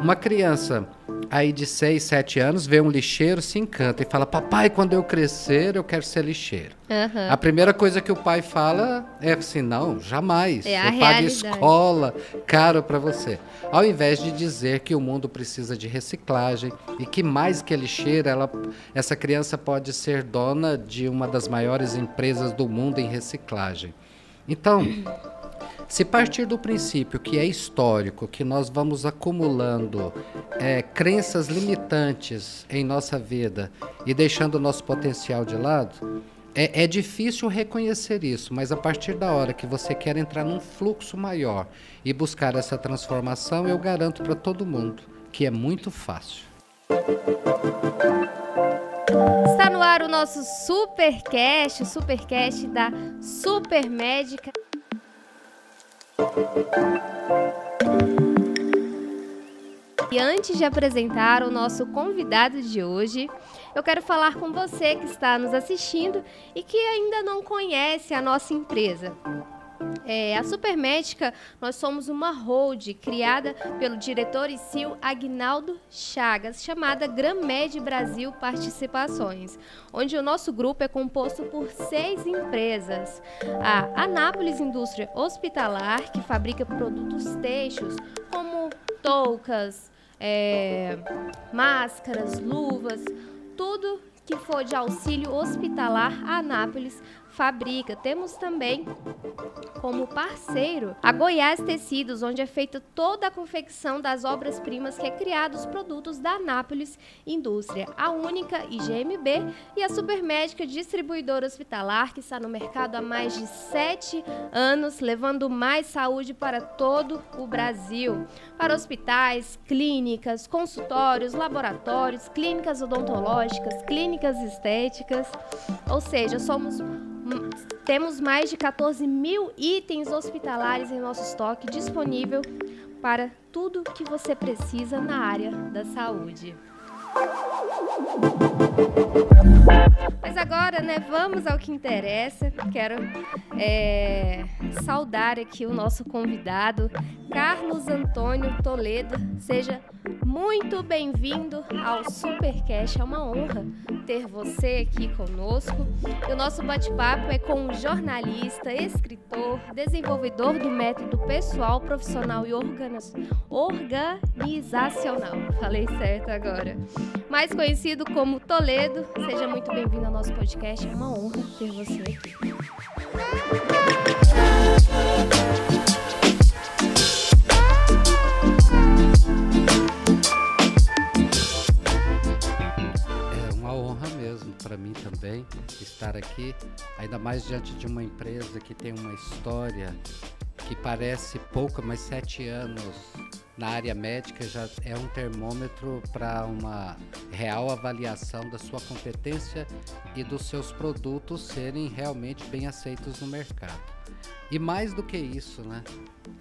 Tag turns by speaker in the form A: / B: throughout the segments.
A: uma criança aí de 6, 7 anos vê um lixeiro, se encanta e fala: Papai, quando eu crescer, eu quero ser lixeiro.
B: Aham.
A: A primeira coisa que o pai fala é assim: não, jamais.
B: É a
A: eu pago escola caro para você. Ao invés de dizer que o mundo precisa de reciclagem e que mais que lixeira, ela, essa criança pode ser dona de uma das maiores empresas do mundo em reciclagem. Então, se partir do princípio que é histórico, que nós vamos acumulando é, crenças limitantes em nossa vida e deixando o nosso potencial de lado, é, é difícil reconhecer isso, mas a partir da hora que você quer entrar num fluxo maior e buscar essa transformação, eu garanto para todo mundo que é muito fácil.
B: Está no ar o nosso Supercast, o Supercast da Super Médica. E antes de apresentar o nosso convidado de hoje, eu quero falar com você que está nos assistindo e que ainda não conhece a nossa empresa. É, a Supermédica, nós somos uma hold criada pelo diretor ICIL Agnaldo Chagas, chamada Gramed Brasil Participações, onde o nosso grupo é composto por seis empresas. A Anápolis Indústria Hospitalar, que fabrica produtos textos como toucas, é, máscaras, luvas, tudo que for de auxílio hospitalar, a Anápolis fabrica. Temos também como parceiro a Goiás Tecidos, onde é feita toda a confecção das obras-primas que é criado os produtos da Anápolis Indústria, a única IGMB e a Supermédica Distribuidora Hospitalar, que está no mercado há mais de sete anos, levando mais saúde para todo o Brasil. Para hospitais, clínicas, consultórios, laboratórios, clínicas odontológicas, clínicas estéticas, ou seja, somos temos mais de 14 mil itens hospitalares em nosso estoque disponível para tudo que você precisa na área da saúde. Mas agora, né, vamos ao que interessa. Quero é, saudar aqui o nosso convidado, Carlos Antônio Toledo. Seja muito bem-vindo ao Supercast. É uma honra ter você aqui conosco. E o nosso bate-papo é com um jornalista, escritor, desenvolvedor do método pessoal, profissional e organiz- organizacional. Falei certo agora. Mais conhecido como Toledo. Seja muito bem-vindo ao nosso podcast. É uma honra ter você aqui.
A: Também estar aqui, ainda mais diante de uma empresa que tem uma história que parece pouca, mas sete anos na área médica já é um termômetro para uma real avaliação da sua competência e dos seus produtos serem realmente bem aceitos no mercado. E mais do que isso, né?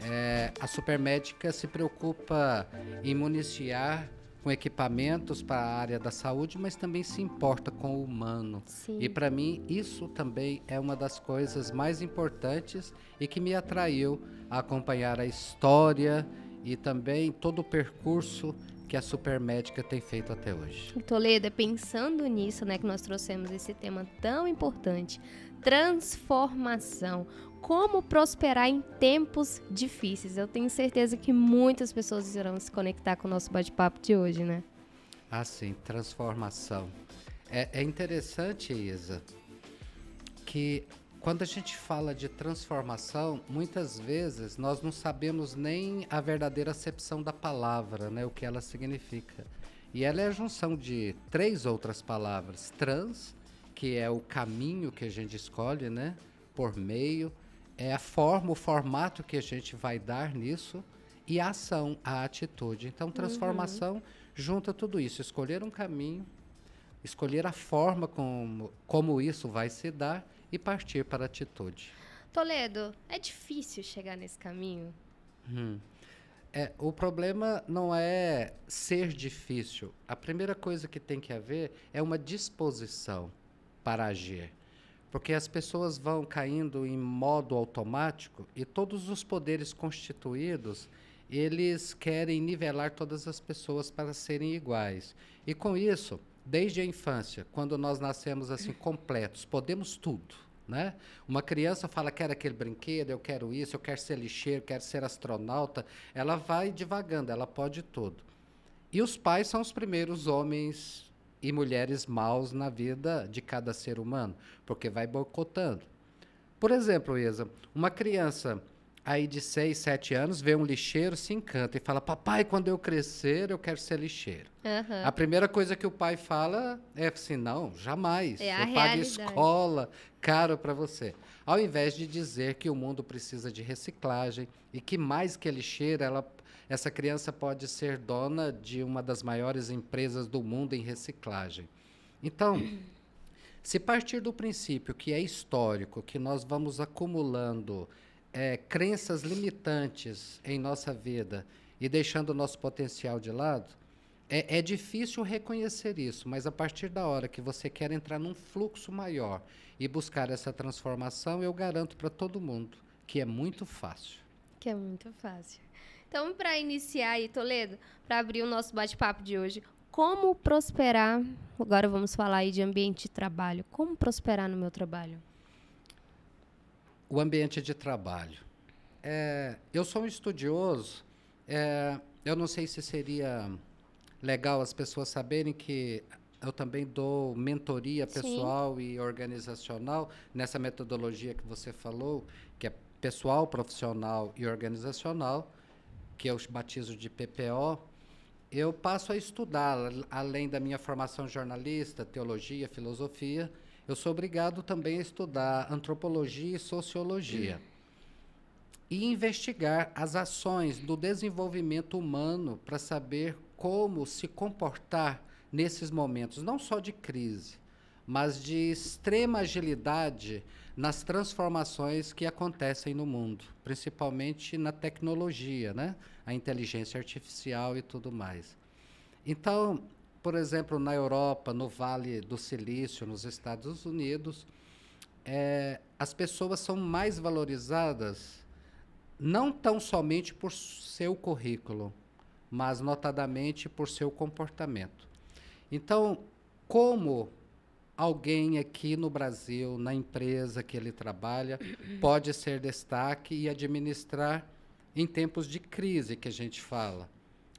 A: É, a Supermédica se preocupa em municiar com equipamentos para a área da saúde, mas também se importa com o humano.
B: Sim.
A: E para mim, isso também é uma das coisas mais importantes e que me atraiu a acompanhar a história e também todo o percurso que a Supermédica tem feito até hoje.
B: Toledo, é pensando nisso, né, que nós trouxemos esse tema tão importante, transformação. Como prosperar em tempos difíceis? Eu tenho certeza que muitas pessoas irão se conectar com o nosso bate-papo de hoje, né?
A: Assim, transformação. É, é interessante, Isa, que quando a gente fala de transformação, muitas vezes nós não sabemos nem a verdadeira acepção da palavra, né, o que ela significa. E ela é a junção de três outras palavras: trans, que é o caminho que a gente escolhe, né, por meio, é a forma, o formato que a gente vai dar nisso, e a ação, a atitude. Então, transformação junta tudo isso: escolher um caminho, escolher a forma como, como isso vai se dar e partir para a atitude.
B: Toledo, é difícil chegar nesse caminho?
A: Hum. É, o problema não é ser difícil. A primeira coisa que tem que haver é uma disposição para agir. Porque as pessoas vão caindo em modo automático e todos os poderes constituídos, eles querem nivelar todas as pessoas para serem iguais. E com isso, desde a infância, quando nós nascemos assim completos, podemos tudo. Né? Uma criança fala, quero aquele brinquedo, eu quero isso, eu quero ser lixeiro, quero ser astronauta. Ela vai divagando, ela pode tudo. E os pais são os primeiros homens e mulheres maus na vida de cada ser humano, porque vai boicotando. Por exemplo, Isa, uma criança aí de 6, 7 anos vê um lixeiro, se encanta e fala: Papai, quando eu crescer, eu quero ser lixeiro. Uhum. A primeira coisa que o pai fala é assim: Não, jamais.
B: É
A: eu pago escola caro para você. Ao invés de dizer que o mundo precisa de reciclagem e que mais que lixeiro, ela, essa criança pode ser dona de uma das maiores empresas do mundo em reciclagem. Então. Se partir do princípio que é histórico, que nós vamos acumulando é, crenças limitantes em nossa vida e deixando o nosso potencial de lado, é, é, difícil reconhecer isso, mas a partir da hora que você quer entrar num fluxo maior e buscar essa transformação, eu garanto para todo mundo que é muito fácil.
B: Que é muito fácil. Então, para iniciar aí, Toledo, para abrir o nosso bate-papo de hoje, como prosperar? Agora vamos falar aí de ambiente de trabalho. Como prosperar no meu trabalho?
A: O ambiente de trabalho. É, eu sou um estudioso. É, eu não sei se seria legal as pessoas saberem que eu também dou mentoria pessoal Sim. e organizacional nessa metodologia que você falou, que é pessoal, profissional e organizacional, que eu batizo de PPO eu passo a estudar, além da minha formação jornalista, teologia, filosofia, eu sou obrigado também a estudar antropologia e sociologia. E investigar as ações do desenvolvimento humano para saber como se comportar nesses momentos, não só de crise, mas de extrema agilidade nas transformações que acontecem no mundo, principalmente na tecnologia, né? a inteligência artificial e tudo mais. Então, por exemplo, na Europa, no Vale do Silício, nos Estados Unidos, é, as pessoas são mais valorizadas não tão somente por seu currículo, mas notadamente por seu comportamento. Então, como alguém aqui no Brasil, na empresa que ele trabalha, pode ser destaque e administrar em tempos de crise que a gente fala.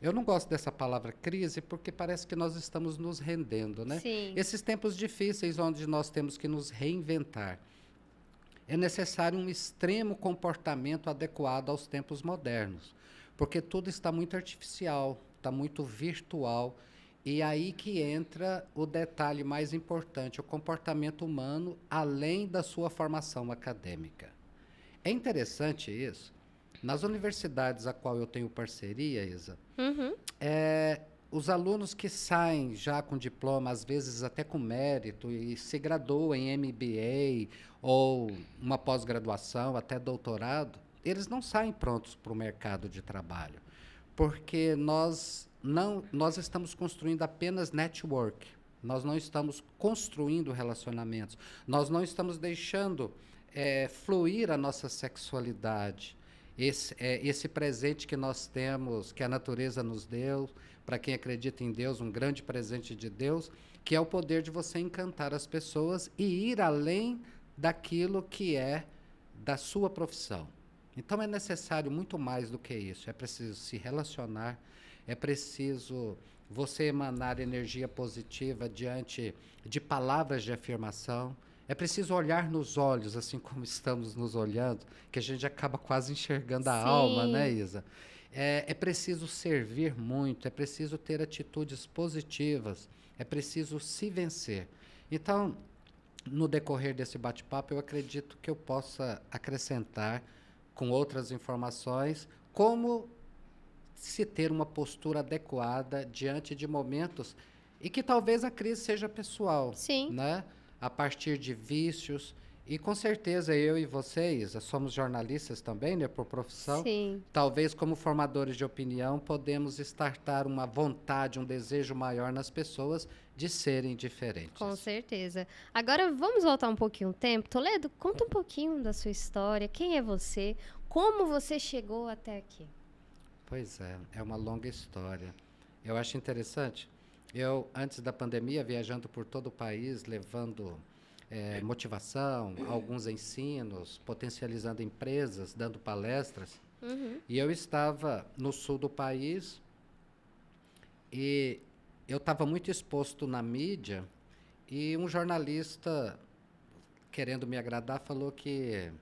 A: Eu não gosto dessa palavra crise porque parece que nós estamos nos rendendo, né?
B: Sim.
A: Esses tempos difíceis onde nós temos que nos reinventar. É necessário um extremo comportamento adequado aos tempos modernos, porque tudo está muito artificial, está muito virtual e aí que entra o detalhe mais importante, o comportamento humano além da sua formação acadêmica. É interessante isso. Nas universidades a qual eu tenho parceria, Isa,
B: uhum.
A: é, os alunos que saem já com diploma, às vezes até com mérito, e se graduam em MBA ou uma pós-graduação, até doutorado, eles não saem prontos para o mercado de trabalho. Porque nós não, nós estamos construindo apenas network. Nós não estamos construindo relacionamentos. Nós não estamos deixando é, fluir a nossa sexualidade. Esse, é, esse presente que nós temos, que a natureza nos deu, para quem acredita em Deus, um grande presente de Deus, que é o poder de você encantar as pessoas e ir além daquilo que é da sua profissão. Então é necessário muito mais do que isso. É preciso se relacionar, é preciso você emanar energia positiva diante de palavras de afirmação. É preciso olhar nos olhos, assim como estamos nos olhando, que a gente acaba quase enxergando a Sim. alma, né, Isa? É, é preciso servir muito, é preciso ter atitudes positivas, é preciso se vencer. Então, no decorrer desse bate-papo, eu acredito que eu possa acrescentar com outras informações como se ter uma postura adequada diante de momentos e que talvez a crise seja pessoal,
B: Sim.
A: né? A partir de vícios e com certeza eu e vocês somos jornalistas também, né, por profissão.
B: Sim.
A: Talvez como formadores de opinião podemos estartar uma vontade, um desejo maior nas pessoas de serem diferentes.
B: Com certeza. Agora vamos voltar um pouquinho o tempo. Toledo, conta um pouquinho da sua história. Quem é você? Como você chegou até aqui?
A: Pois é, é uma longa história. Eu acho interessante. Eu, antes da pandemia, viajando por todo o país, levando é, motivação, alguns ensinos, potencializando empresas, dando palestras. Uhum. E eu estava no sul do país e eu estava muito exposto na mídia e um jornalista, querendo me agradar, falou que,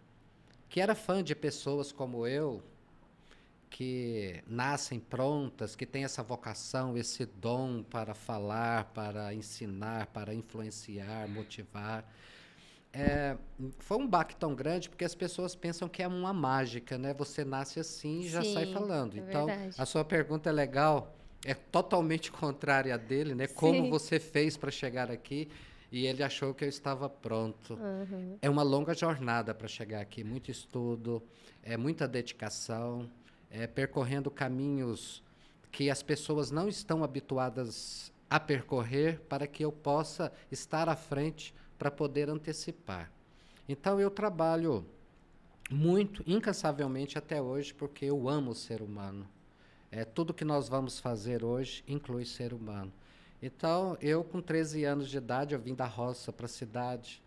A: que era fã de pessoas como eu, que nascem prontas, que têm essa vocação, esse dom para falar, para ensinar, para influenciar, motivar. É, foi um baque tão grande porque as pessoas pensam que é uma mágica, né? Você nasce assim e já Sim, sai falando. É então, verdade. a sua pergunta é legal, é totalmente contrária dele, né? Sim. Como você fez para chegar aqui? E ele achou que eu estava pronto. Uhum. É uma longa jornada para chegar aqui, muito estudo, é muita dedicação é, percorrendo caminhos que as pessoas não estão habituadas a percorrer para que eu possa estar à frente para poder antecipar. Então eu trabalho muito, incansavelmente até hoje, porque eu amo o ser humano. É, tudo que nós vamos fazer hoje inclui ser humano. Então, eu com 13 anos de idade, eu vim da roça para a cidade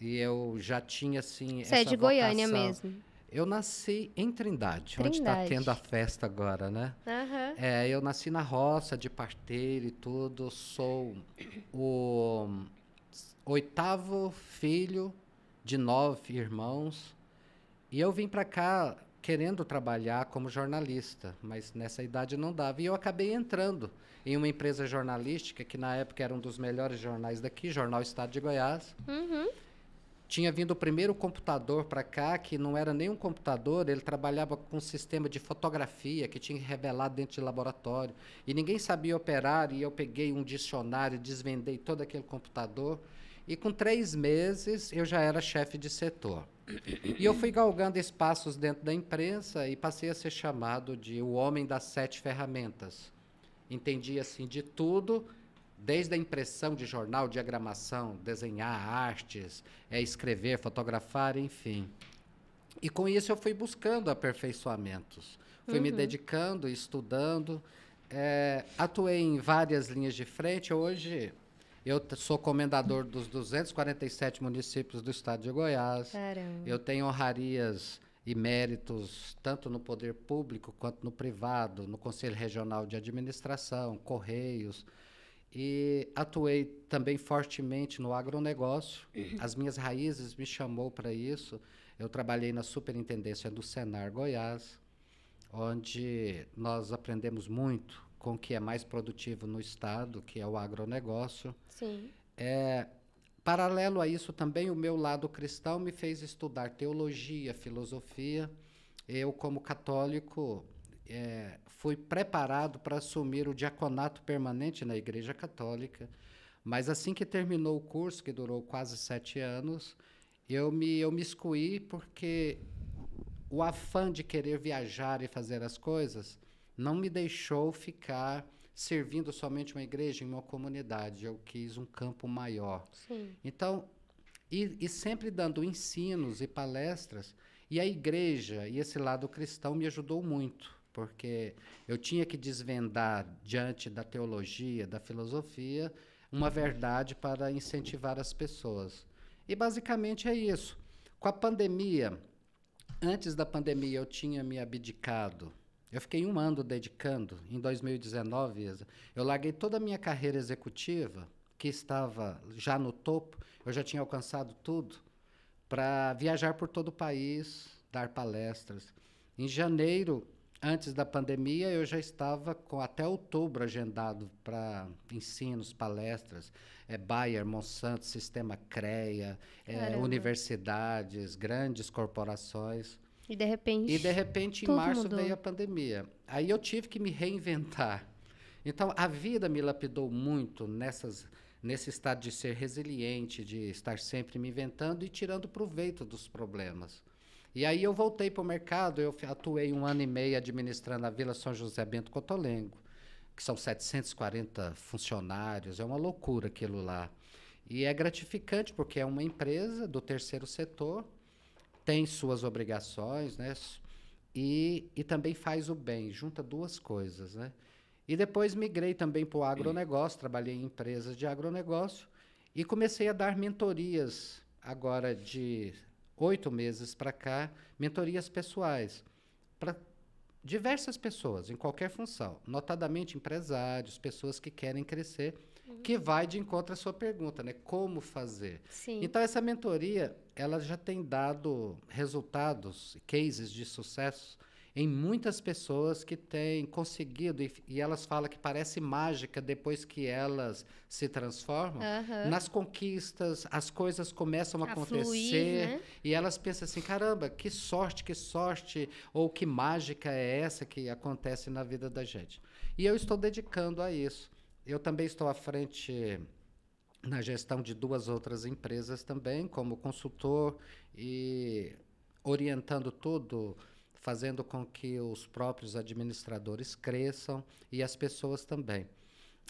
A: e eu já tinha assim
B: Você é de vocação. Goiânia mesmo?
A: Eu nasci em Trindade, tá Trindade. onde está tendo a festa agora, né? Uhum. É, eu nasci na roça, de parteiro e tudo. Sou o oitavo filho de nove irmãos. E eu vim para cá querendo trabalhar como jornalista, mas nessa idade não dava. E eu acabei entrando em uma empresa jornalística que na época era um dos melhores jornais daqui, Jornal Estado de Goiás. Uhum tinha vindo o primeiro computador para cá, que não era nem um computador, ele trabalhava com um sistema de fotografia que tinha que revelar dentro de laboratório. E ninguém sabia operar, e eu peguei um dicionário, desvendei todo aquele computador. E com três meses eu já era chefe de setor. E eu fui galgando espaços dentro da imprensa e passei a ser chamado de o homem das sete ferramentas. Entendi assim de tudo desde a impressão de jornal, diagramação, desenhar artes, é, escrever, fotografar, enfim. E com isso eu fui buscando aperfeiçoamentos. Fui uhum. me dedicando, estudando. É, atuei em várias linhas de frente. Hoje eu sou comendador dos 247 municípios do estado de Goiás. Caramba. Eu tenho honrarias e méritos tanto no poder público quanto no privado, no Conselho Regional de Administração, Correios, e atuei também fortemente no agronegócio. Uhum. As minhas raízes me chamou para isso. Eu trabalhei na superintendência do Senar Goiás, onde nós aprendemos muito com o que é mais produtivo no estado, que é o agronegócio. Sim. É, paralelo a isso também, o meu lado cristão me fez estudar teologia, filosofia. Eu, como católico, é, fui preparado para assumir o diaconato permanente na Igreja Católica, mas assim que terminou o curso, que durou quase sete anos, eu me, eu me excluí porque o afã de querer viajar e fazer as coisas não me deixou ficar servindo somente uma igreja em uma comunidade. Eu quis um campo maior. Sim. Então, e, e sempre dando ensinos e palestras, e a igreja e esse lado cristão me ajudou muito porque eu tinha que desvendar diante da teologia, da filosofia, uma verdade para incentivar as pessoas. E basicamente é isso. Com a pandemia, antes da pandemia eu tinha me abdicado. Eu fiquei um ano dedicando, em 2019, eu larguei toda a minha carreira executiva, que estava já no topo, eu já tinha alcançado tudo, para viajar por todo o país, dar palestras. Em janeiro, Antes da pandemia, eu já estava com até outubro agendado para ensinos, palestras, é, Bayer, Monsanto, Sistema CREA, é, universidades, grandes corporações.
B: E de repente.
A: E de repente, em março, mudou. veio a pandemia. Aí eu tive que me reinventar. Então, a vida me lapidou muito nessas, nesse estado de ser resiliente, de estar sempre me inventando e tirando proveito dos problemas. E aí eu voltei para o mercado, eu atuei um ano e meio administrando a Vila São José Bento Cotolengo, que são 740 funcionários, é uma loucura aquilo lá. E é gratificante porque é uma empresa do terceiro setor, tem suas obrigações, né? e, e também faz o bem, junta duas coisas, né? E depois migrei também para o agronegócio, trabalhei em empresas de agronegócio e comecei a dar mentorias agora de oito meses para cá, mentorias pessoais para diversas pessoas em qualquer função, notadamente empresários, pessoas que querem crescer, uhum. que vai de encontro à sua pergunta, né? Como fazer?
B: Sim.
A: Então essa mentoria, ela já tem dado resultados, cases de sucesso em muitas pessoas que têm conseguido, e, e, elas falam que parece mágica depois que elas se transformam, uhum. nas conquistas, as coisas começam a, a acontecer, fluir, né? e elas pensam assim: caramba, que sorte, que sorte, ou que mágica é essa que acontece na vida da gente. E eu estou dedicando a isso. Eu também estou à frente na gestão de duas outras empresas também, como consultor e orientando tudo fazendo com que os próprios administradores cresçam e as pessoas também.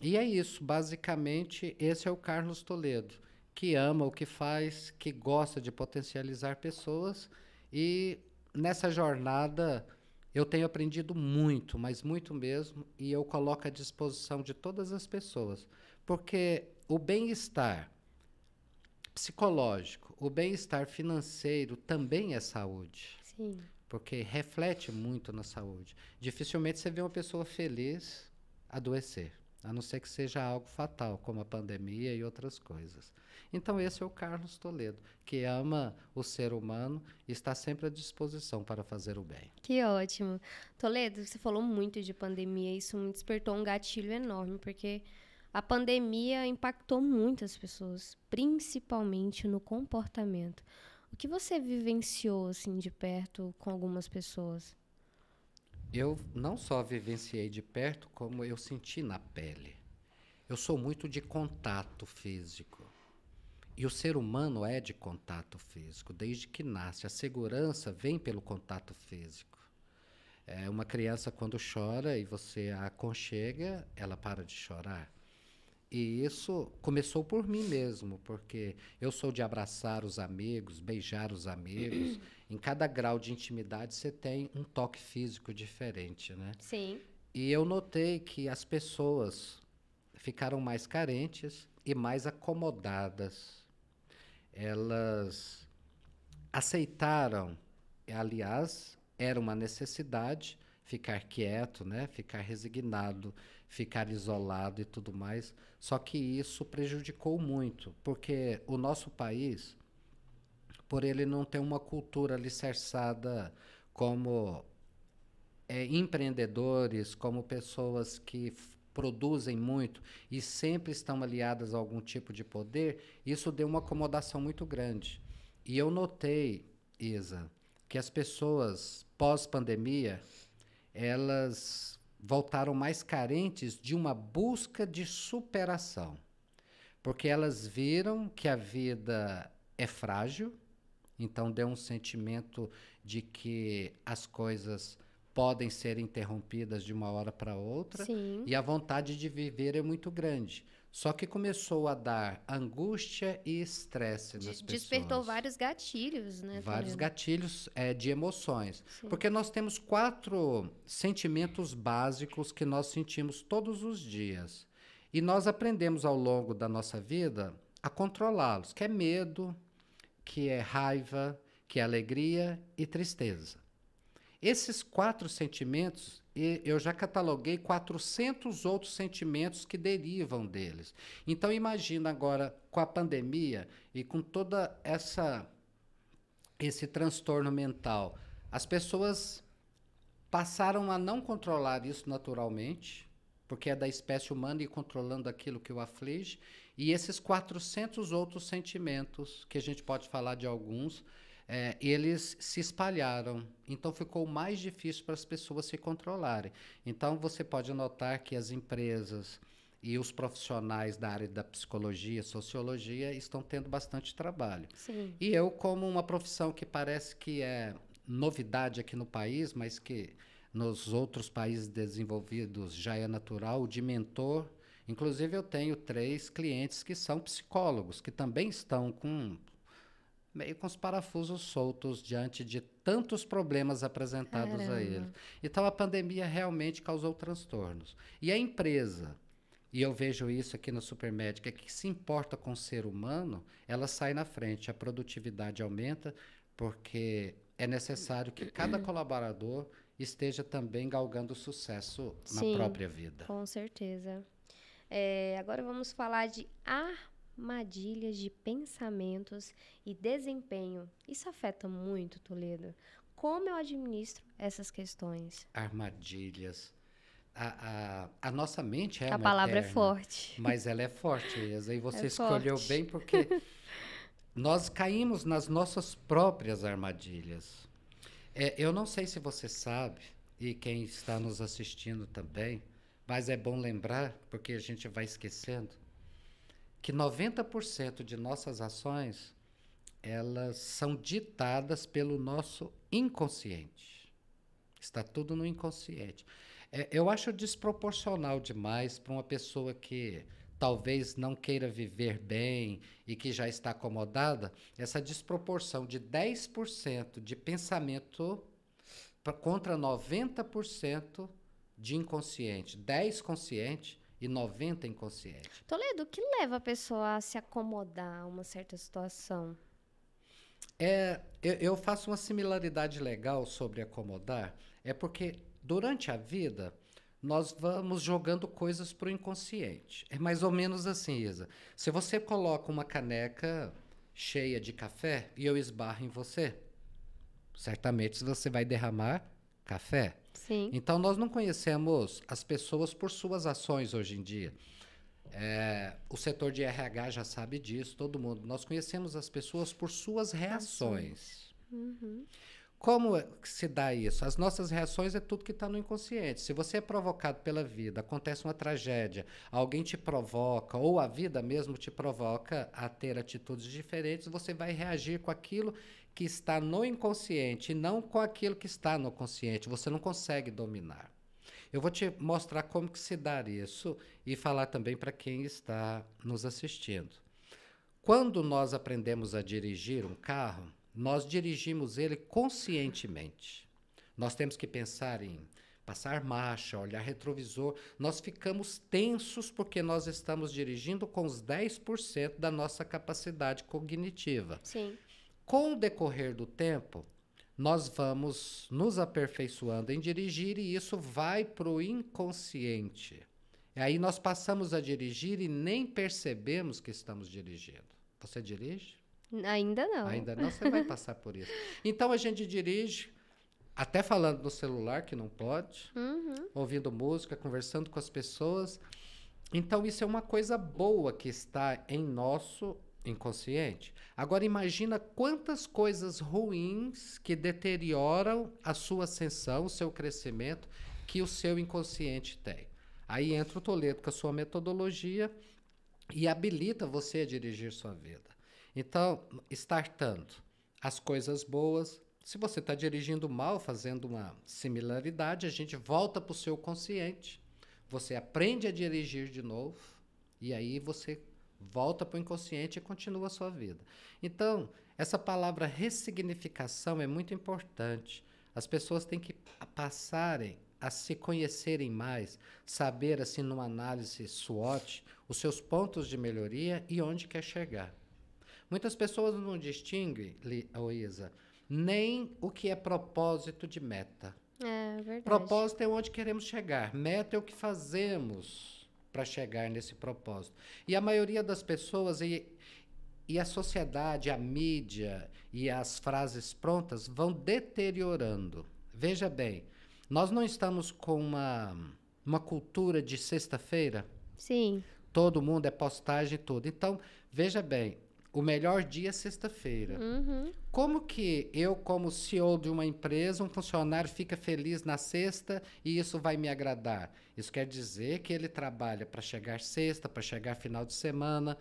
A: E é isso, basicamente, esse é o Carlos Toledo, que ama o que faz, que gosta de potencializar pessoas e nessa jornada eu tenho aprendido muito, mas muito mesmo, e eu coloco à disposição de todas as pessoas, porque o bem-estar psicológico, o bem-estar financeiro também é saúde.
B: Sim
A: porque reflete muito na saúde. Dificilmente você vê uma pessoa feliz adoecer, a não ser que seja algo fatal, como a pandemia e outras coisas. Então, esse é o Carlos Toledo, que ama o ser humano e está sempre à disposição para fazer o bem.
B: Que ótimo. Toledo, você falou muito de pandemia, isso me despertou um gatilho enorme, porque a pandemia impactou muitas pessoas, principalmente no comportamento. O que você vivenciou assim de perto com algumas pessoas?
A: Eu não só vivenciei de perto, como eu senti na pele. Eu sou muito de contato físico. E o ser humano é de contato físico, desde que nasce. A segurança vem pelo contato físico. É uma criança, quando chora e você a aconchega, ela para de chorar. E isso começou por mim mesmo, porque eu sou de abraçar os amigos, beijar os amigos. em cada grau de intimidade você tem um toque físico diferente, né?
B: Sim.
A: E eu notei que as pessoas ficaram mais carentes e mais acomodadas. Elas aceitaram, aliás, era uma necessidade ficar quieto, né? Ficar resignado ficar isolado e tudo mais. Só que isso prejudicou muito, porque o nosso país, por ele não ter uma cultura alicerçada como é, empreendedores, como pessoas que produzem muito e sempre estão aliadas a algum tipo de poder, isso deu uma acomodação muito grande. E eu notei, Isa, que as pessoas pós-pandemia, elas voltaram mais carentes de uma busca de superação, porque elas viram que a vida é frágil, então deu um sentimento de que as coisas podem ser interrompidas de uma hora para outra
B: Sim.
A: e a vontade de viver é muito grande. Só que começou a dar angústia e estresse nas
B: pessoas. Despertou vários gatilhos, né?
A: Vários também. gatilhos é, de emoções. Sim. Porque nós temos quatro sentimentos básicos que nós sentimos todos os dias. E nós aprendemos ao longo da nossa vida a controlá-los, que é medo, que é raiva, que é alegria e tristeza. Esses quatro sentimentos, eu já cataloguei 400 outros sentimentos que derivam deles. Então imagina agora com a pandemia e com toda essa esse transtorno mental, as pessoas passaram a não controlar isso naturalmente, porque é da espécie humana e controlando aquilo que o aflige, e esses 400 outros sentimentos, que a gente pode falar de alguns, é, eles se espalharam. Então ficou mais difícil para as pessoas se controlarem. Então você pode notar que as empresas e os profissionais da área da psicologia, sociologia estão tendo bastante trabalho.
B: Sim.
A: E eu, como uma profissão que parece que é novidade aqui no país, mas que nos outros países desenvolvidos já é natural, de mentor. Inclusive, eu tenho três clientes que são psicólogos, que também estão com meio com os parafusos soltos diante de tantos problemas apresentados
B: Caramba.
A: a eles. Então a pandemia realmente causou transtornos. E a empresa, e eu vejo isso aqui no Supermédica, que se importa com o ser humano, ela sai na frente, a produtividade aumenta, porque é necessário que cada colaborador esteja também galgando sucesso na
B: Sim.
A: própria vida.
B: Com certeza. É, agora vamos falar de armadilhas de pensamentos e desempenho. Isso afeta muito, Toledo. Como eu administro essas questões?
A: Armadilhas. A, a, a nossa mente é
B: A
A: uma
B: palavra é
A: eterna,
B: forte.
A: Mas ela é forte, Isa, e você
B: É
A: escolheu
B: forte.
A: bem porque nós caímos nas nossas próprias armadilhas. É, eu não sei se você sabe, e quem está nos assistindo também, mas é bom lembrar, porque a gente vai esquecendo, que 90% de nossas ações elas são ditadas pelo nosso inconsciente. Está tudo no inconsciente. É, eu acho desproporcional demais para uma pessoa que talvez não queira viver bem e que já está acomodada, essa desproporção de 10% de pensamento pra, contra 90% de inconsciente. 10 consciente e 90 inconsciente.
B: Toledo, o que leva a pessoa a se acomodar a uma certa situação?
A: É, eu, eu faço uma similaridade legal sobre acomodar, é porque durante a vida nós vamos jogando coisas para o inconsciente. É mais ou menos assim, Isa. Se você coloca uma caneca cheia de café e eu esbarro em você, certamente você vai derramar café.
B: Sim.
A: Então nós não conhecemos as pessoas por suas ações hoje em dia. É, o setor de RH já sabe disso, todo mundo. Nós conhecemos as pessoas por suas reações. Como é se dá isso? As nossas reações é tudo que está no inconsciente. Se você é provocado pela vida, acontece uma tragédia, alguém te provoca, ou a vida mesmo te provoca a ter atitudes diferentes, você vai reagir com aquilo que está no inconsciente e não com aquilo que está no consciente. Você não consegue dominar. Eu vou te mostrar como que se dá isso e falar também para quem está nos assistindo. Quando nós aprendemos a dirigir um carro, nós dirigimos ele conscientemente. Nós temos que pensar em passar marcha, olhar retrovisor. Nós ficamos tensos porque nós estamos dirigindo com os 10% da nossa capacidade cognitiva.
B: Sim.
A: Com o decorrer do tempo, nós vamos nos aperfeiçoando em dirigir e isso vai para o inconsciente. E aí nós passamos a dirigir e nem percebemos que estamos dirigindo. Você dirige?
B: Ainda não.
A: Ainda não, você vai passar por isso. Então a gente dirige, até falando no celular, que não pode,
B: Uhum.
A: ouvindo música, conversando com as pessoas. Então isso é uma coisa boa que está em nosso inconsciente. Agora imagina quantas coisas ruins que deterioram a sua ascensão, o seu crescimento, que o seu inconsciente tem. Aí entra o Toledo com a sua metodologia e habilita você a dirigir sua vida. Então, startando as coisas boas. Se você está dirigindo mal, fazendo uma similaridade, a gente volta para o seu consciente. Você aprende a dirigir de novo e aí você volta para o inconsciente e continua a sua vida. Então, essa palavra ressignificação é muito importante. As pessoas têm que passarem a se conhecerem mais, saber, assim, numa análise SWOT, os seus pontos de melhoria e onde quer chegar. Muitas pessoas não distinguem, Isa, nem o que é propósito de meta.
B: É verdade.
A: Propósito é onde queremos chegar. Meta é o que fazemos para chegar nesse propósito. E a maioria das pessoas e, e a sociedade, a mídia e as frases prontas vão deteriorando. Veja bem, nós não estamos com uma, uma cultura de sexta-feira
B: Sim.
A: todo mundo é postagem e tudo. Então, veja bem, o melhor dia é sexta-feira.
B: Uhum.
A: Como que eu, como CEO de uma empresa, um funcionário fica feliz na sexta e isso vai me agradar? Isso quer dizer que ele trabalha para chegar sexta, para chegar final de semana,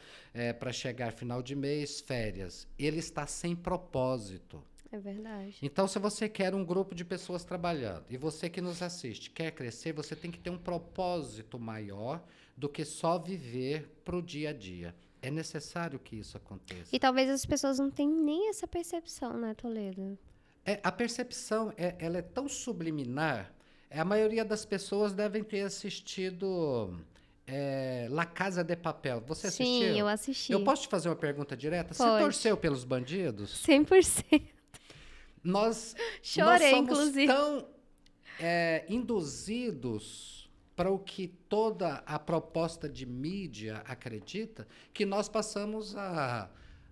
A: para chegar final de mês, férias. Ele está sem propósito.
B: É verdade.
A: Então, se você quer um grupo de pessoas trabalhando e você que nos assiste quer crescer, você tem que ter um propósito maior do que só viver para o dia a dia. É necessário que isso aconteça.
B: E talvez as pessoas não tenham nem essa percepção, né, Toledo?
A: É, a percepção é, ela é tão subliminar. É, a maioria das pessoas devem ter assistido é, La Casa de Papel. Você
B: Sim,
A: assistiu?
B: eu assisti.
A: Eu posso te fazer uma pergunta direta? Você
B: Pode.
A: torceu pelos bandidos?
B: 100%.
A: Nós,
B: Chorei,
A: nós somos
B: inclusive.
A: tão é, induzidos para o que toda a proposta de mídia acredita que nós passamos a,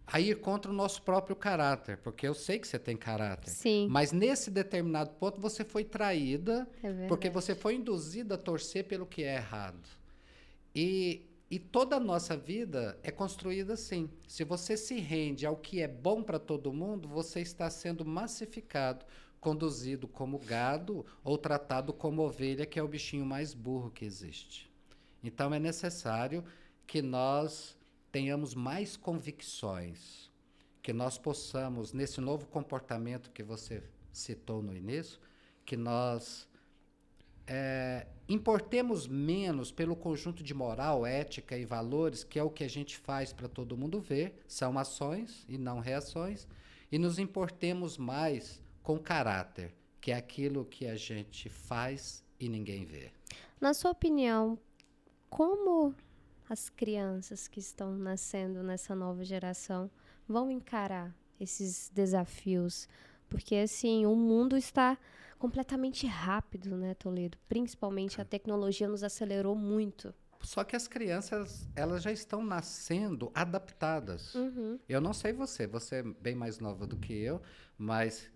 A: a ir contra o nosso próprio caráter, porque eu sei que você tem caráter.
B: Sim,
A: Mas nesse determinado ponto você foi traída
B: é
A: porque você foi induzida a torcer pelo que é errado. E, e toda a nossa vida é construída assim. Se você se rende ao que é bom para todo mundo, você está sendo massificado, conduzido como gado ou tratado como ovelha, que é o bichinho mais burro que existe. Então é necessário que nós tenhamos mais convicções, que nós possamos, nesse novo comportamento que você citou no início, que nós é, importemos menos pelo conjunto de moral, ética e valores, que é o que a gente faz para todo mundo ver, são ações e não reações, e nos importemos mais com caráter, que é aquilo que a gente faz e ninguém vê.
B: Na sua opinião, como as crianças que estão nascendo nessa nova geração vão encarar esses desafios? Porque assim, o mundo está completamente rápido, né, Toledo? Principalmente a tecnologia nos acelerou muito.
A: Só que as crianças, elas já estão nascendo adaptadas.
B: Uhum.
A: Eu não sei você, você é bem mais nova do que eu, mas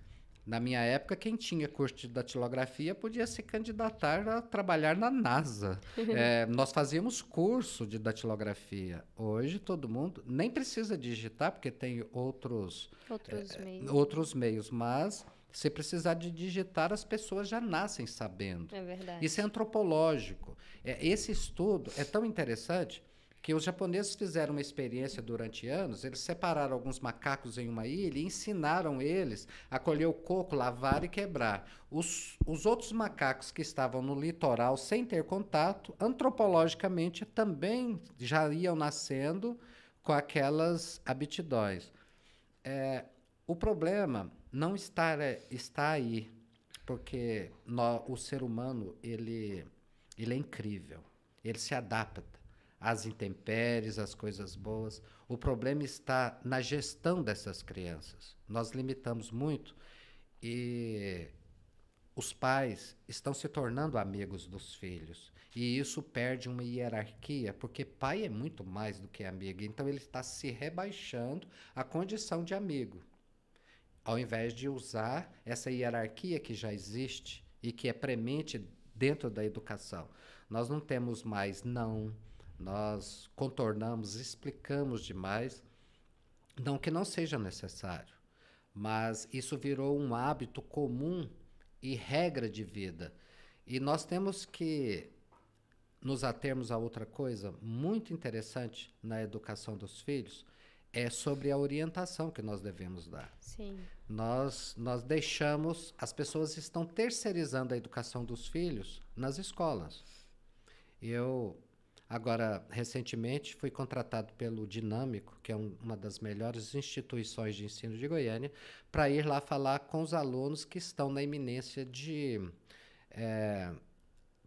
A: na minha época, quem tinha curso de datilografia podia se candidatar a trabalhar na NASA. É, nós fazíamos curso de datilografia. Hoje, todo mundo nem precisa digitar, porque tem outros,
B: Outros meios.
A: outros meios, mas se precisar de digitar, as pessoas já nascem sabendo.
B: É verdade.
A: Isso é antropológico. É, esse estudo é tão interessante que os japoneses fizeram uma experiência durante anos. Eles separaram alguns macacos em uma ilha e ensinaram eles a colher o coco, lavar e quebrar. Os, os outros macacos que estavam no litoral sem ter contato, antropologicamente também já iam nascendo com aquelas aptidões. É, o problema não está, é, está aí, porque nó- o ser humano ele, ele é incrível, ele se adapta às intempéries, às coisas boas. O problema está na gestão dessas crianças. Nós limitamos muito e os pais estão se tornando amigos dos filhos. E isso perde uma hierarquia, porque pai é muito mais do que amigo. Então ele está se rebaixando à condição de amigo, ao invés de usar essa hierarquia que já existe e que é premente dentro da educação. Nós não temos mais não, nós contornamos, explicamos demais. Não que não seja necessário, mas isso virou um hábito comum e regra de vida. E nós temos que nos atermos a outra coisa muito interessante na educação dos filhos, é sobre a orientação que nós devemos dar.
B: Sim.
A: Nós, nós deixamos, as pessoas estão terceirizando a educação dos filhos nas escolas. Eu, agora, recentemente, fui contratado pelo Dinâmico, que é um- uma das melhores instituições de ensino de Goiânia, para ir lá falar com os alunos que estão na iminência de eh,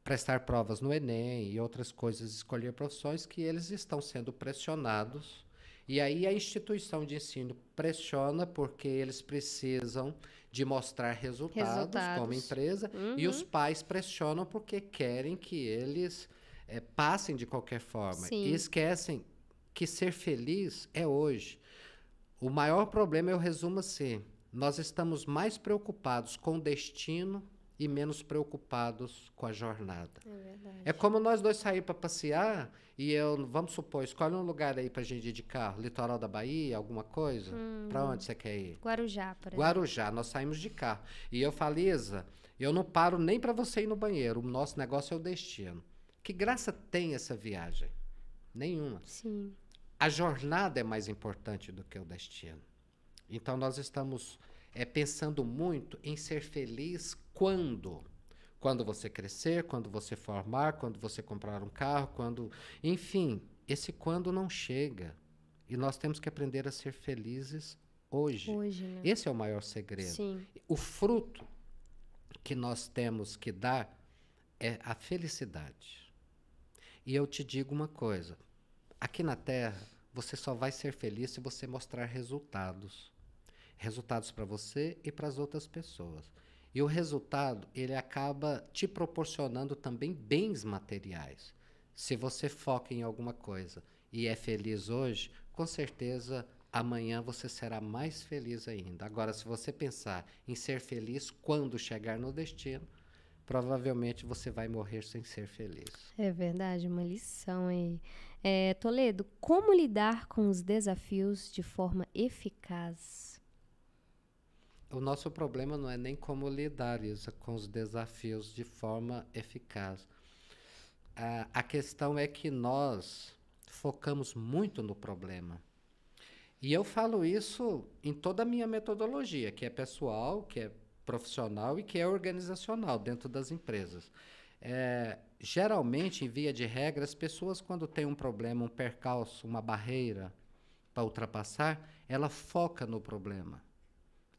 A: prestar provas no Enem e outras coisas, escolher profissões que eles estão sendo pressionados. E aí a instituição de ensino pressiona porque eles precisam de mostrar resultados, como
B: Resultados.
A: empresa e os pais pressionam porque querem que eles eh, passem de qualquer forma.
B: Sim.
A: E esquecem que ser feliz é hoje. O maior problema eu resumo assim: nós estamos mais preocupados com o destino e menos preocupados com a jornada.
B: É verdade.
A: É como nós dois sair para passear e eu, vamos supor, escolhe um lugar aí pra gente ir de carro, litoral da Bahia, alguma coisa. Pra onde você quer ir?
B: Guarujá, por exemplo.
A: Guarujá, nós saímos de carro. E eu falei, Isa, eu não paro nem para você ir no banheiro. O nosso negócio é o destino. Que graça tem essa viagem? Nenhuma.
B: Sim.
A: A jornada é mais importante do que o destino. Então nós estamos é, pensando muito em ser feliz quando? Quando você crescer, quando você formar, quando você comprar um carro, quando. Enfim, esse quando não chega. E nós temos que aprender a ser felizes hoje.
B: Hoje, né?
A: Esse é o maior segredo.
B: Sim.
A: O fruto que nós temos que dar é a felicidade. E eu te digo uma coisa: aqui na Terra, você só vai ser feliz se você mostrar resultados. Resultados para você e para as outras pessoas. E o resultado, ele acaba te proporcionando também bens materiais. Se você foca em alguma coisa e é feliz hoje, com certeza amanhã você será mais feliz ainda. Agora, se você pensar em ser feliz quando chegar no destino, provavelmente você vai morrer sem ser feliz.
B: É verdade, uma lição aí. É, Toledo, como lidar com os desafios de forma eficaz?
A: O nosso problema não é nem como lidar Isa, com os desafios de forma eficaz. A, a questão é que nós focamos muito no problema. E eu falo isso em toda a minha metodologia, que é pessoal, que é profissional e que é organizacional dentro das empresas. É, geralmente, em via de regra, as pessoas, quando têm um problema, um percalço, uma barreira para ultrapassar, ela foca no problema.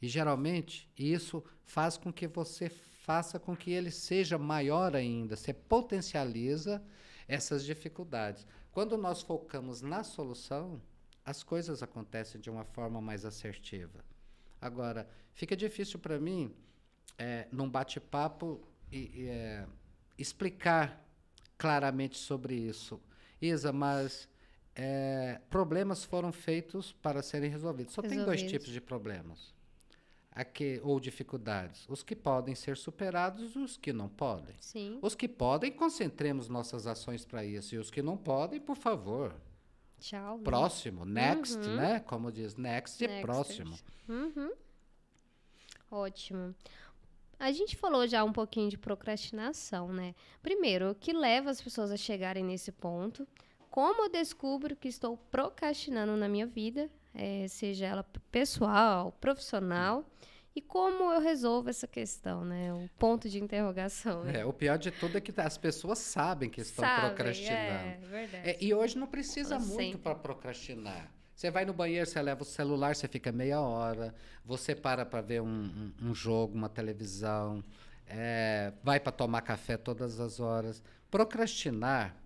A: E geralmente isso faz com que você faça com que ele seja maior ainda, você potencializa essas dificuldades. Quando nós focamos na solução, as coisas acontecem de uma forma mais assertiva. Agora, fica difícil para mim, é, num bate-papo, é, explicar claramente sobre isso. Isa, mas é, problemas foram feitos para serem resolvidos. Só resolvidos. tem dois tipos de problemas. Aqui, ou dificuldades. Os que podem ser superados e os que não podem.
B: Sim.
A: Os que podem, concentremos nossas ações para isso. E os que não podem, por favor,
B: Tchau.
A: Próximo, next, uhum. né? Como diz, next, next. próximo.
B: Uhum. Ótimo. A gente falou já um pouquinho de procrastinação, né? Primeiro, o que leva as pessoas a chegarem nesse ponto? Como eu descubro que estou procrastinando na minha vida, é, seja ela pessoal, profissional? E como eu resolvo essa questão, né? O ponto de interrogação. Né?
A: É, o pior de tudo é que as pessoas sabem que estão sabem, procrastinando. É,
B: verdade. É,
A: e hoje não precisa Elas muito para procrastinar. Você vai no banheiro, você leva o celular, você fica meia hora, você para para ver um, um, um, jogo, uma televisão, é, vai para tomar café todas as horas. Procrastinar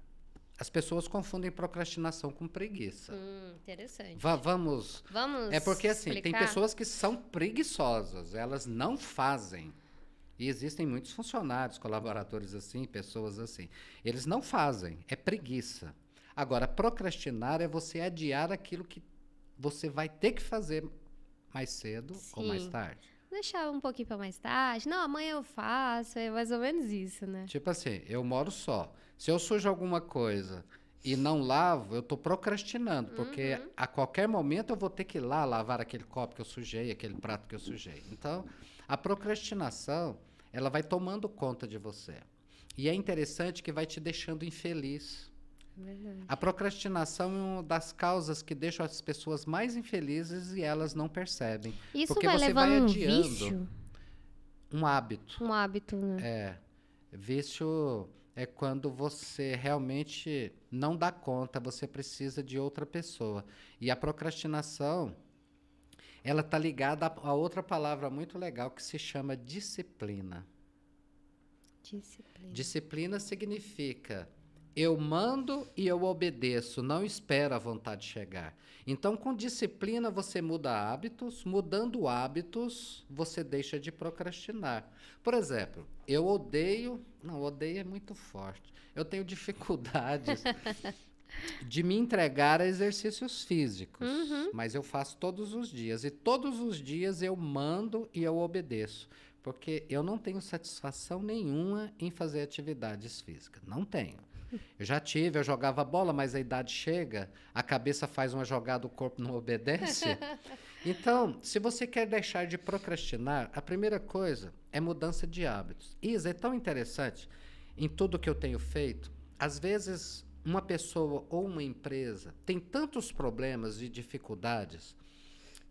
A: as pessoas confundem procrastinação com preguiça.
B: Hum, interessante.
A: Va vamos.
B: Vamos.
A: É porque assim, explicar? tem pessoas que são preguiçosas, elas não fazem. E existem muitos funcionários, colaboradores assim, pessoas assim. Eles não fazem, é preguiça. Agora, procrastinar é você adiar aquilo que você vai ter que fazer mais cedo Sim. ou mais tarde.
B: Deixar um pouquinho para mais tarde. Não, amanhã eu faço. É mais ou menos isso, né?
A: Tipo assim, eu moro só. Se eu sujo alguma coisa e não lavo, eu estou procrastinando, porque uhum. a qualquer momento eu vou ter que ir lá lavar aquele copo que eu sujei, aquele prato que eu sujei. Então, a procrastinação, ela vai tomando conta de você. E é interessante que vai te deixando infeliz.
B: Verdade.
A: A procrastinação é uma das causas que deixam as pessoas mais infelizes e elas não percebem.
B: Isso
A: porque
B: vai
A: você
B: vai
A: adiando
B: um vício?
A: um hábito.
B: Um hábito, né?
A: É. Vício é quando você realmente não dá conta, você precisa de outra pessoa. E a procrastinação, ela está ligada a, a outra palavra muito legal que se chama disciplina.
B: Disciplina.
A: Disciplina significa eu mando e eu obedeço, não espero a vontade chegar. Então, com disciplina, você muda hábitos, mudando hábitos, você deixa de procrastinar. Por exemplo, eu odeio. Não, odeio é muito forte. Eu tenho dificuldades de me entregar a exercícios físicos,
B: uhum.
A: mas eu faço todos os dias. E todos os dias eu mando e eu obedeço. Porque eu não tenho satisfação nenhuma em fazer atividades físicas. Não tenho. Eu já tive, eu jogava bola, mas a idade chega, a cabeça faz uma jogada, o corpo não obedece. Então, se você quer deixar de procrastinar, a primeira coisa é mudança de hábitos. Isa, é tão interessante em tudo que eu tenho feito. Às vezes, uma pessoa ou uma empresa tem tantos problemas e dificuldades,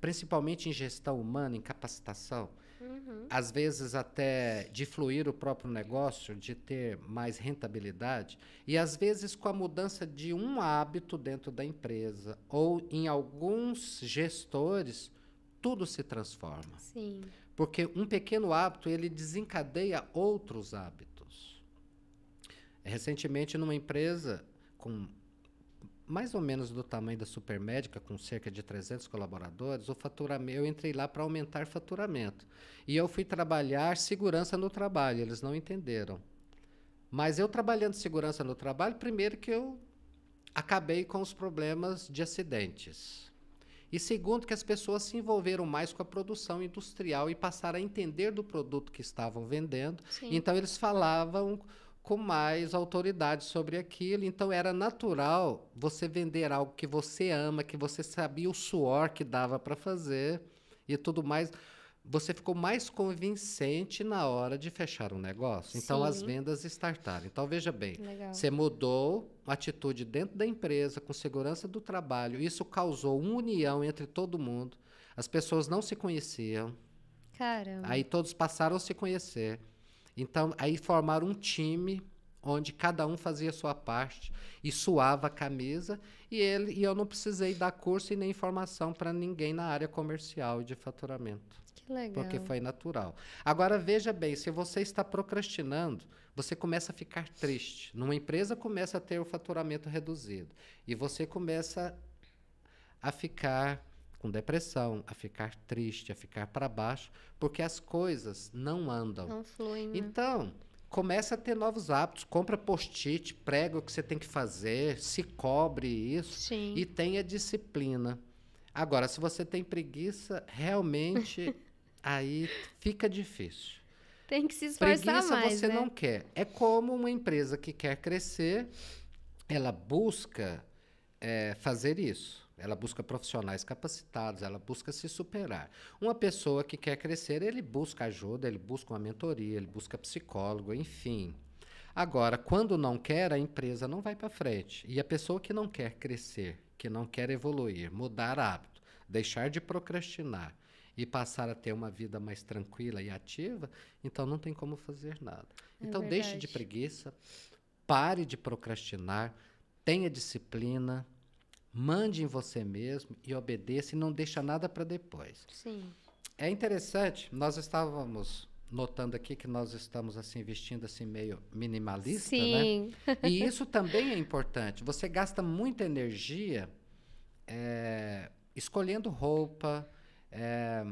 A: principalmente em gestão humana, em capacitação, uhum. às vezes até de fluir o próprio negócio, de ter mais rentabilidade, e às vezes com a mudança de um hábito dentro da empresa, ou em alguns gestores, tudo se transforma.
B: Sim.
A: Porque um pequeno hábito, ele desencadeia outros hábitos. Recentemente, numa empresa com mais ou menos do tamanho da Supermédica, com cerca de 300 colaboradores, o faturamento, eu entrei lá para aumentar faturamento. E eu fui trabalhar segurança no trabalho, eles não entenderam. Mas eu trabalhando segurança no trabalho, primeiro que eu acabei com os problemas de acidentes. E segundo, que as pessoas se envolveram mais com a produção industrial e passaram a entender do produto que estavam vendendo. Sim. Então, eles falavam com mais autoridade sobre aquilo. Então era natural você vender algo que você ama, que você sabia o suor que dava para fazer e tudo mais. Você ficou mais convincente na hora de fechar um negócio. Então Sim. as vendas startaram. Então veja bem, Legal. você mudou a atitude dentro da empresa, com segurança do trabalho. Isso causou uma união entre todo mundo. As pessoas não se conheciam.
B: Caramba.
A: Aí todos passaram a se conhecer. Então, aí formaram um time onde cada um fazia a sua parte e suava a camisa e ele e eu não precisei dar curso e nem informação para ninguém na área comercial e de faturamento.
B: Que legal.
A: Porque foi natural. Agora veja bem, se você está procrastinando, você começa a ficar triste. Numa empresa começa a ter o faturamento reduzido e você começa a ficar com depressão, a ficar triste, a ficar para baixo, porque as coisas não andam.
B: Não fluem. Né?
A: Então, começa a ter novos hábitos, compra post-it, prega o que você tem que fazer, se cobre isso
B: Sim.
A: e tenha disciplina. Agora, se você tem preguiça, realmente aí fica difícil.
B: Tem que se esforçar
A: preguiça
B: mais,
A: você
B: né?
A: não quer. É como uma empresa que quer crescer, ela busca é, fazer isso. Ela busca profissionais capacitados, ela busca se superar. Uma pessoa que quer crescer, ele busca ajuda, ele busca uma mentoria, ele busca psicólogo, enfim. Agora, quando não quer, a empresa não vai para frente. E a pessoa que não quer crescer, que não quer evoluir, mudar hábito, deixar de procrastinar e passar a ter uma vida mais tranquila e ativa, então não tem como fazer nada. É então verdade. deixe de preguiça, pare de procrastinar, tenha disciplina, mande em você mesmo e obedeça e não deixa nada para depois.
B: Sim.
A: É interessante, nós estávamos notando aqui que nós estamos assim vestindo assim meio minimalista,
B: né? Sim.
A: né? E isso também é importante. Você gasta muita energia é, escolhendo roupa, é,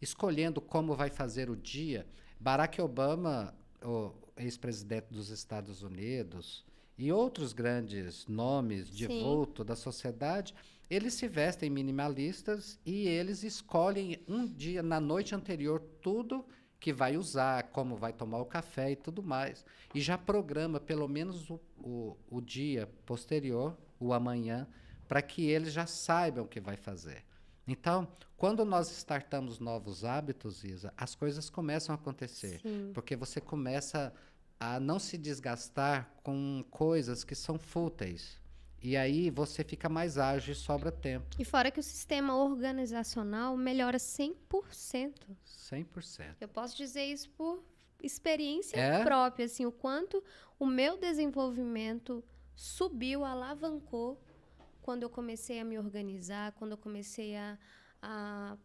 A: escolhendo como vai fazer o dia. Barack Obama, o ex-presidente dos Estados Unidos, e outros grandes nomes de Sim. vulto da sociedade, eles se vestem minimalistas e eles escolhem um dia, na noite anterior, tudo que vai usar, como vai tomar o café e tudo mais. E já programa pelo menos o, o, o dia posterior, o amanhã, para que eles já saibam o que vai fazer. Então, quando nós startamos novos hábitos, Isa, as coisas começam a acontecer.
B: Sim.
A: Porque você começa a não se desgastar com coisas que são fúteis. E aí você fica mais ágil e sobra tempo.
B: E fora que o sistema organizacional melhora 100%.
A: 100%.
B: Eu posso dizer isso por experiência é? própria, assim, o quanto o meu desenvolvimento subiu, alavancou quando eu comecei a me organizar, quando eu comecei a, a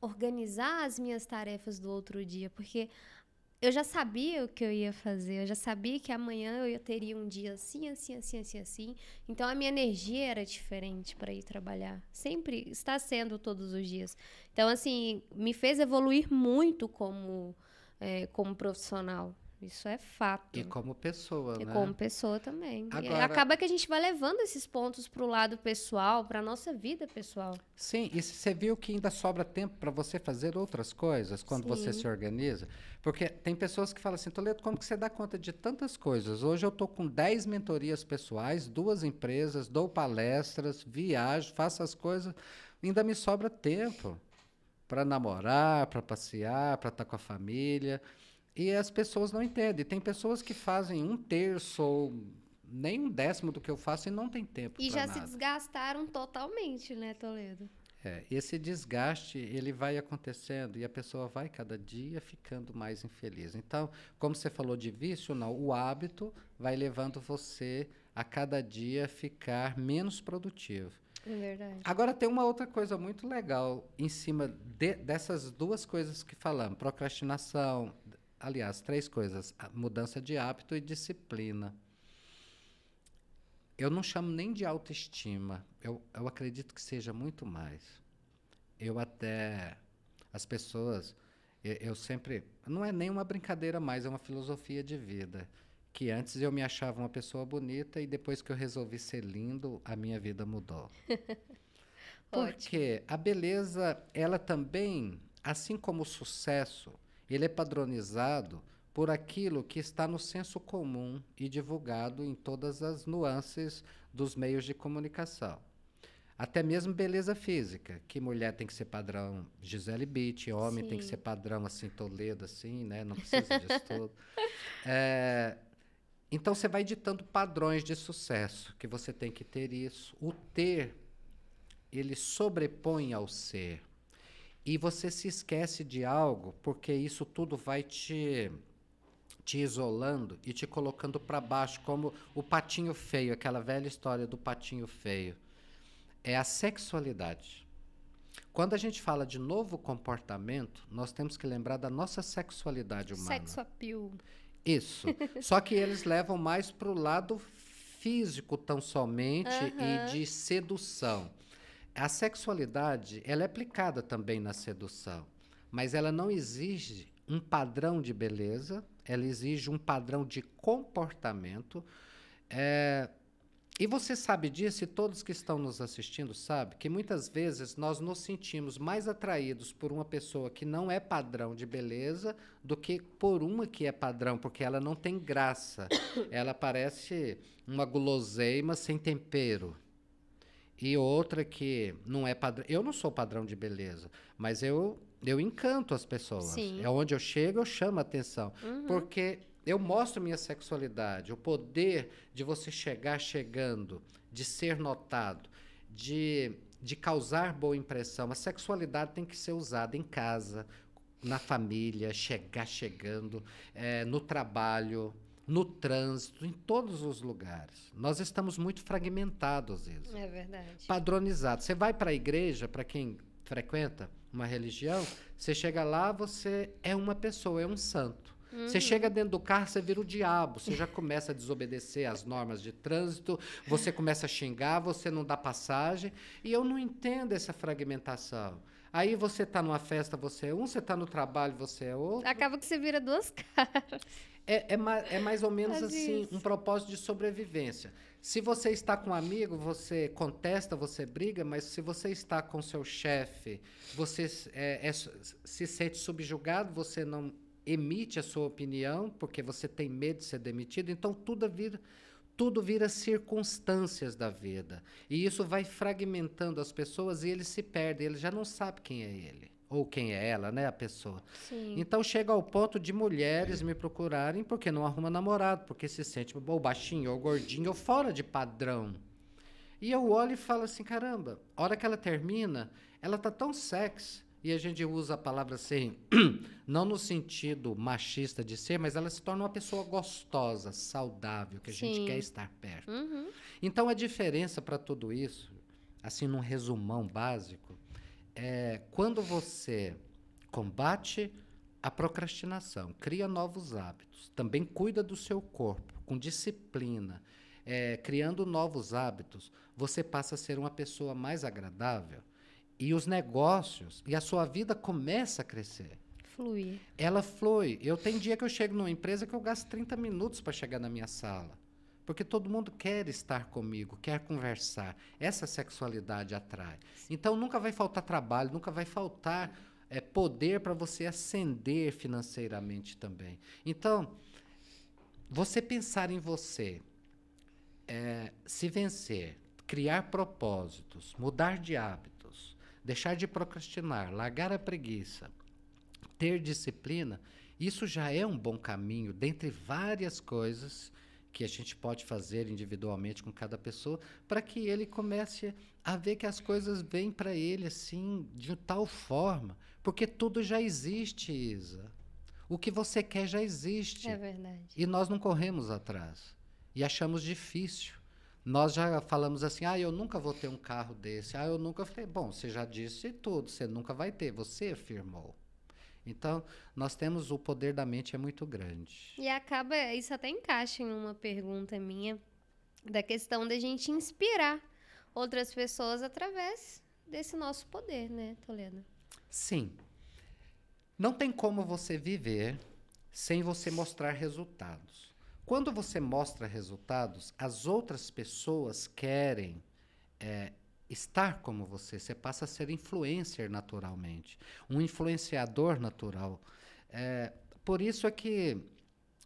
B: organizar as minhas tarefas do outro dia, porque eu já sabia o que eu ia fazer, eu já sabia que amanhã eu teria um dia assim, assim, assim, assim, assim. Então a minha energia era diferente para ir trabalhar. Sempre está sendo todos os dias. Então, assim, me fez evoluir muito como, é, como profissional. Isso é fato.
A: E como pessoa,
B: e
A: né?
B: como pessoa também.
A: Agora...
B: acaba que a gente vai levando esses pontos para o lado pessoal, para nossa vida pessoal.
A: Sim, e você viu que ainda sobra tempo para você fazer outras coisas quando Sim. você se organiza? Porque tem pessoas que falam assim, Toledo, como que você dá conta de tantas coisas? Hoje eu estou com 10 mentorias pessoais, duas empresas, dou palestras, viajo, faço as coisas, ainda me sobra tempo para namorar, para passear, para estar tá com a família. E as pessoas não entendem. Tem pessoas que fazem um terço ou nem um décimo do que eu faço e não tem tempo.
B: E já
A: nada.
B: se desgastaram totalmente, né, Toledo?
A: É, esse desgaste ele vai acontecendo e a pessoa vai cada dia ficando mais infeliz. Então, como você falou de vício, não, o hábito vai levando você a cada dia ficar menos produtivo.
B: É verdade.
A: Agora tem uma outra coisa muito legal em cima de, dessas duas coisas que falamos: procrastinação, aliás, três coisas: mudança de hábito e disciplina. Eu não chamo nem de autoestima, eu, eu acredito que seja muito mais. Eu até. As pessoas. Eu, eu sempre. Não é nem uma brincadeira mais, é uma filosofia de vida que antes eu me achava uma pessoa bonita e depois que eu resolvi ser lindo, a minha vida mudou. Porque a beleza, ela também, assim como o sucesso, ele é padronizado por aquilo que está no senso comum e divulgado em todas as nuances dos meios de comunicação. Até mesmo beleza física, que mulher tem que ser padrão Gisele Bündchen, homem Sim. tem que ser padrão assim Toledo, assim, né? Não precisa disso tudo. É, então você vai ditando padrões de sucesso, que você tem que ter isso. O ter, ele sobrepõe ao ser. E você se esquece de algo, porque isso tudo vai te te isolando e te colocando para baixo, como o patinho feio, aquela velha história do patinho feio. É a sexualidade. Quando a gente fala de novo comportamento, nós temos que lembrar da nossa sexualidade humana.
B: Sexo appeal.
A: Isso. Só que eles levam mais para o lado físico tão somente e de sedução. A sexualidade, ela é aplicada também na sedução, mas ela não exige um padrão de beleza, ela exige um padrão de comportamento. É, e você sabe disso, e todos que estão nos assistindo sabem, que muitas vezes nós nos sentimos mais atraídos por uma pessoa que não é padrão de beleza do que por uma que é padrão, porque ela não tem graça. ela parece uma guloseima sem tempero. E outra que não é padrão. Eu não sou padrão de beleza, mas eu, eu encanto as pessoas. Sim. É onde eu chego, eu chamo a atenção. Uhum. Porque eu mostro minha sexualidade, o poder de você chegar chegando, de ser notado, de, de causar boa impressão. A sexualidade tem que ser usada em casa, na família, chegar chegando, é, no trabalho, no trânsito, em todos os lugares. Nós estamos muito fragmentados, isso.
B: É verdade.
A: Padronizados. Você vai para a igreja, para quem frequenta uma religião, você chega lá, você é uma pessoa, é um santo. Uhum. Você chega dentro do carro, você vira o diabo, você já começa a desobedecer as normas de trânsito, você começa a xingar, você não dá passagem. E eu não entendo essa fragmentação. Aí você está numa festa, você é um, você está no trabalho, você é outro.
B: Acaba que você vira duas caras.
A: É, é, ma é mais ou menos assim, isso. um propósito de sobrevivência. Se você está com um amigo, você contesta, você briga, mas se você está com seu chefe, você é, é, se sente subjugado, você não emite a sua opinião, porque você tem medo de ser demitido, então tudo vira, tudo vira circunstâncias da vida. E isso vai fragmentando as pessoas e eles se perdem, eles já não sabem quem é ele. Ou quem é ela, né, a pessoa. Sim. Então chega ao ponto de mulheres me procurarem porque não arruma namorado, porque se sente ou baixinho, ou gordinho, ou fora de padrão. E eu olho e falo assim, caramba, a hora que ela termina, ela tá tão sexy, e a gente usa a palavra assim, não no sentido machista de ser, mas ela se torna uma pessoa gostosa, saudável, que a Sim. gente quer estar perto. Uhum. Então a diferença para tudo isso, assim num resumão básico, é quando você combate a procrastinação, cria novos hábitos, também cuida do seu corpo com disciplina, é, criando novos hábitos, você passa a ser uma pessoa mais agradável e os negócios e a sua vida começa a crescer.
B: Flui.
A: Ela flui. Eu tenho dia que eu chego numa empresa que eu gasto 30 minutos para chegar na minha sala. Porque todo mundo quer estar comigo, quer conversar. Essa sexualidade atrai. Então nunca vai faltar trabalho, nunca vai faltar é, poder para você ascender financeiramente também. Então, você pensar em você, é, se vencer, criar propósitos, mudar de hábito deixar de procrastinar, largar a preguiça, ter disciplina, isso já é um bom caminho, dentre várias coisas que a gente pode fazer individualmente com cada pessoa, para que ele comece a ver que as coisas vêm para ele assim, de tal forma, porque tudo já existe, Isa. O que você quer já existe.
B: É verdade.
A: E nós não corremos atrás. E achamos difícil. Nós já falamos assim: ah, eu nunca vou ter um carro desse. Ah, eu nunca. falei: bom, você já disse tudo, você nunca vai ter. Você afirmou. Então, nós temos o poder da mente é muito grande.
B: E acaba, isso até encaixa em uma pergunta minha, da questão da gente inspirar outras pessoas através desse nosso poder, né, Toledo?
A: Sim. Não tem como você viver sem você mostrar resultados. Quando você mostra resultados, as outras pessoas querem é, estar como você. Você passa a ser influencer naturalmente, um influenciador natural. É, por isso é que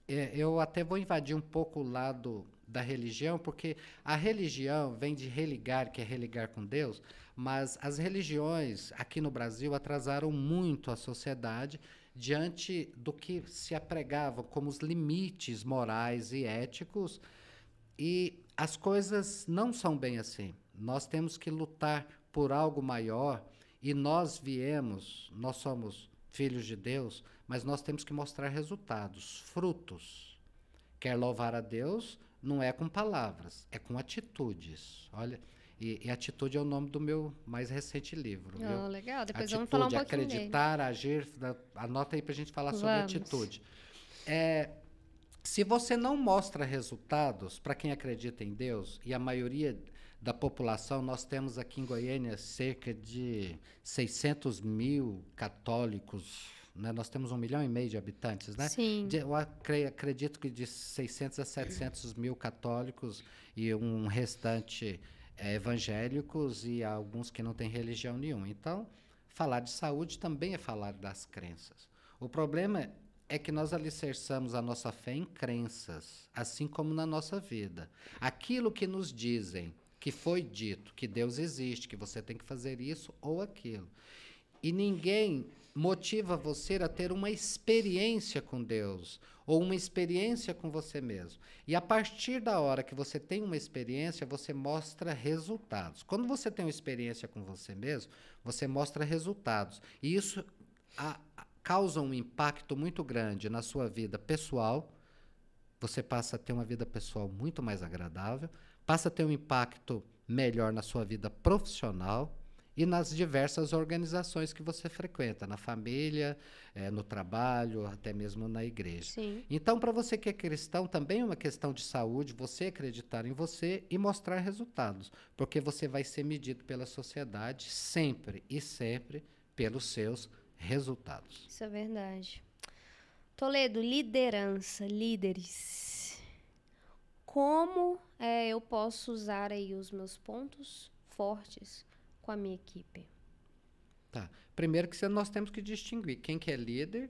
A: é, eu até vou invadir um pouco o lado da religião, porque a religião vem de religar, que é religar com Deus, mas as religiões aqui no Brasil atrasaram muito a sociedade diante do que se apregava como os limites morais e éticos, e as coisas não são bem assim. Nós temos que lutar por algo maior e nós viemos, nós somos filhos de Deus, mas nós temos que mostrar resultados, frutos. Quer louvar a Deus, não é com palavras, é com atitudes. Olha, e, e atitude é o nome do meu mais recente livro.
B: Oh, legal, depois
A: atitude,
B: vamos falar um
A: pouquinho acreditar, dele. agir, anota aí para a gente falar vamos. sobre atitude. É, se você não mostra resultados para quem acredita em Deus, e a maioria da população, nós temos aqui em Goiânia cerca de 600 mil católicos. Né? Nós temos um milhão e meio de habitantes, né?
B: Sim.
A: De, eu acredito que de 600 a 700 mil católicos e um restante é, evangélicos e alguns que não têm religião nenhuma. Então, falar de saúde também é falar das crenças. O problema é que nós alicerçamos a nossa fé em crenças, assim como na nossa vida. Aquilo que nos dizem que foi dito que Deus existe, que você tem que fazer isso ou aquilo. E ninguém motiva você a ter uma experiência com Deus ou uma experiência com você mesmo. E a partir da hora que você tem uma experiência, você mostra resultados. Quando você tem uma experiência com você mesmo, você mostra resultados. E isso a, a, causa um impacto muito grande na sua vida pessoal. Você passa a ter uma vida pessoal muito mais agradável passa a ter um impacto melhor na sua vida profissional e nas diversas organizações que você frequenta, na família, é, no trabalho, até mesmo na igreja.
B: Sim.
A: Então, para você que é cristão, também é uma questão de saúde, você acreditar em você e mostrar resultados, porque você vai ser medido pela sociedade sempre e sempre pelos seus resultados.
B: Isso é verdade. Toledo, liderança, líderes como é, eu posso usar aí os meus pontos fortes com a minha equipe?
A: Tá. Primeiro que nós temos que distinguir quem que é líder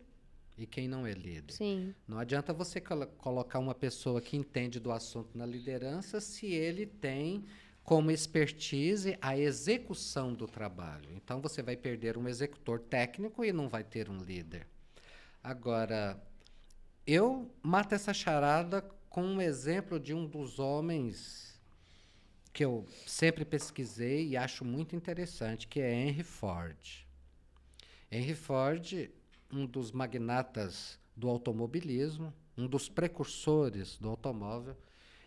A: e quem não é líder.
B: Sim.
A: Não adianta você colo colocar uma pessoa que entende do assunto na liderança se ele tem como expertise a execução do trabalho. Então você vai perder um executor técnico e não vai ter um líder. Agora, eu mato essa charada com um exemplo de um dos homens que eu sempre pesquisei e acho muito interessante, que é Henry Ford. Henry Ford, um dos magnatas do automobilismo, um dos precursores do automóvel.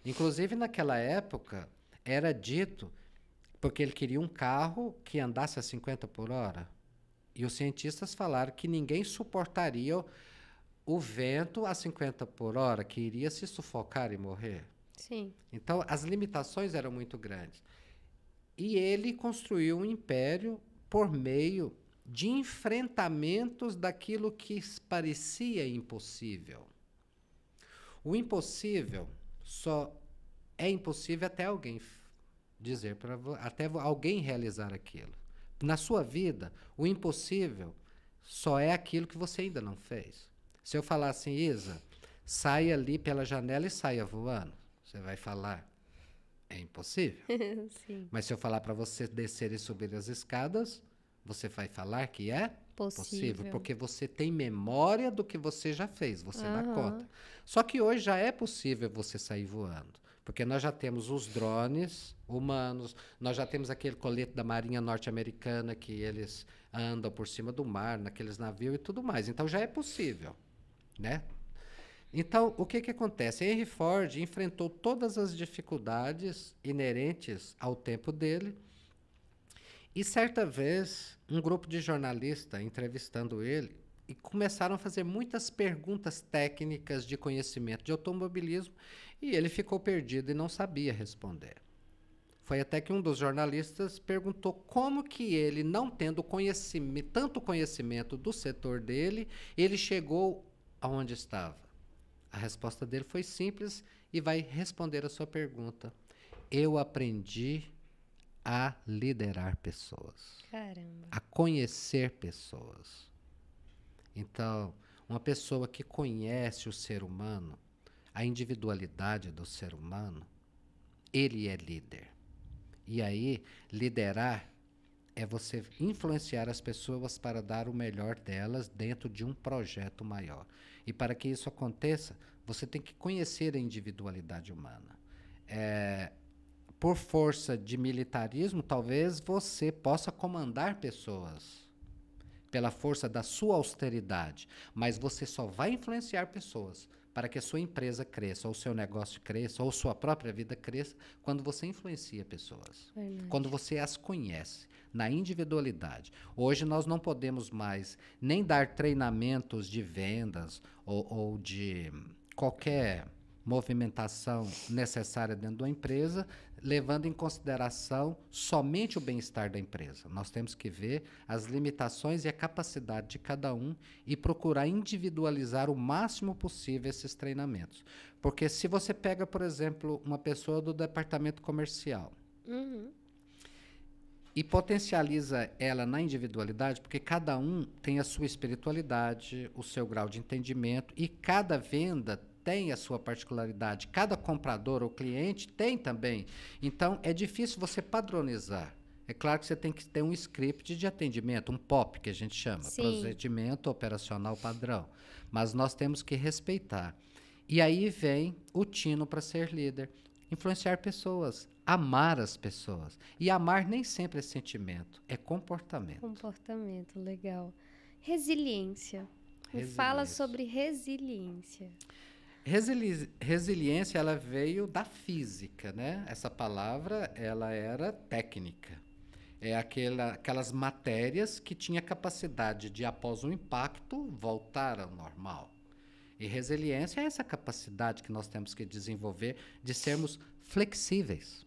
A: Inclusive, naquela época, era dito porque ele queria um carro que andasse a 50 por hora. E os cientistas falaram que ninguém suportaria o vento a 50 por hora que iria se sufocar e morrer.
B: Sim.
A: Então, as limitações eram muito grandes. E ele construiu um império por meio de enfrentamentos daquilo que parecia impossível. O impossível só é impossível até alguém dizer para até alguém realizar aquilo. Na sua vida, o impossível só é aquilo que você ainda não fez. Se eu falar assim, Isa, saia ali pela janela e saia voando, você vai falar, é impossível. Mas se eu falar para você descer e subir as escadas, você vai falar que é
B: possível. possível.
A: porque você tem memória do que você já fez, você uhum. dá conta. Só que hoje já é possível você sair voando. Porque nós já temos os drones humanos, nós já temos aquele colete da Marinha Norte-Americana que eles andam por cima do mar, naqueles navios e tudo mais. Então já é possível, né? Então, o que, que acontece? Henry Ford enfrentou todas as dificuldades inerentes ao tempo dele. E certa vez, um grupo de jornalistas entrevistando ele e começaram a fazer muitas perguntas técnicas de conhecimento de automobilismo e ele ficou perdido e não sabia responder. Foi até que um dos jornalistas perguntou como que ele, não tendo conhecimento, tanto conhecimento do setor dele, ele chegou aonde estava. A resposta dele foi simples e vai responder a sua pergunta. Eu aprendi a liderar pessoas.
B: Caramba.
A: A conhecer pessoas. Então, uma pessoa que conhece o ser humano, a individualidade do ser humano, ele é líder. E aí, liderar é você influenciar as pessoas para dar o melhor delas dentro de um projeto maior. E para que isso aconteça, você tem que conhecer a individualidade humana. É, por força de militarismo, talvez você possa comandar pessoas pela força da sua austeridade, mas você só vai influenciar pessoas para que a sua empresa cresça, ou o seu negócio cresça, ou sua própria vida cresça, quando você influencia pessoas. Verdade. Quando você as conhece na individualidade. Hoje nós não podemos mais nem dar treinamentos de vendas ou, ou de qualquer movimentação necessária dentro da empresa, levando em consideração somente o bem-estar da empresa. Nós temos que ver as limitações e a capacidade de cada um e procurar individualizar o máximo possível esses treinamentos. Porque se você pega, por exemplo, uma pessoa do departamento comercial, uhum e potencializa ela na individualidade, porque cada um tem a sua espiritualidade, o seu grau de entendimento e cada venda tem a sua particularidade, cada comprador ou cliente tem também. Então é difícil você padronizar. É claro que você tem que ter um script de atendimento, um POP que a gente chama, Sim. procedimento operacional padrão. Mas nós temos que respeitar. E aí vem o tino para ser líder influenciar pessoas, amar as pessoas. E amar nem sempre é sentimento, é comportamento.
B: Comportamento, legal. Resiliência. Me fala sobre resiliência.
A: Resili resiliência ela veio da física, né? Essa palavra ela era técnica. É aquela, aquelas matérias que tinha capacidade de após um impacto voltar ao normal. E resiliência é essa capacidade que nós temos que desenvolver de sermos flexíveis.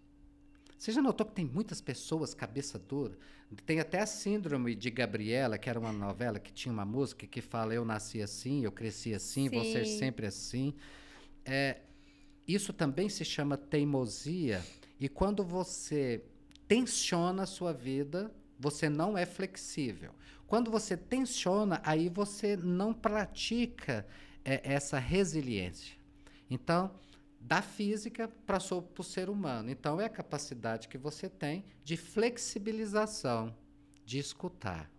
A: Você já notou que tem muitas pessoas cabeça dura? Tem até a síndrome de Gabriela, que era uma novela que tinha uma música que fala eu nasci assim, eu cresci assim, Sim. vou ser sempre assim. É, isso também se chama teimosia. E quando você tensiona a sua vida, você não é flexível. Quando você tensiona, aí você não pratica é essa resiliência. Então, da física para o ser humano. Então, é a capacidade que você tem de flexibilização, de escutar,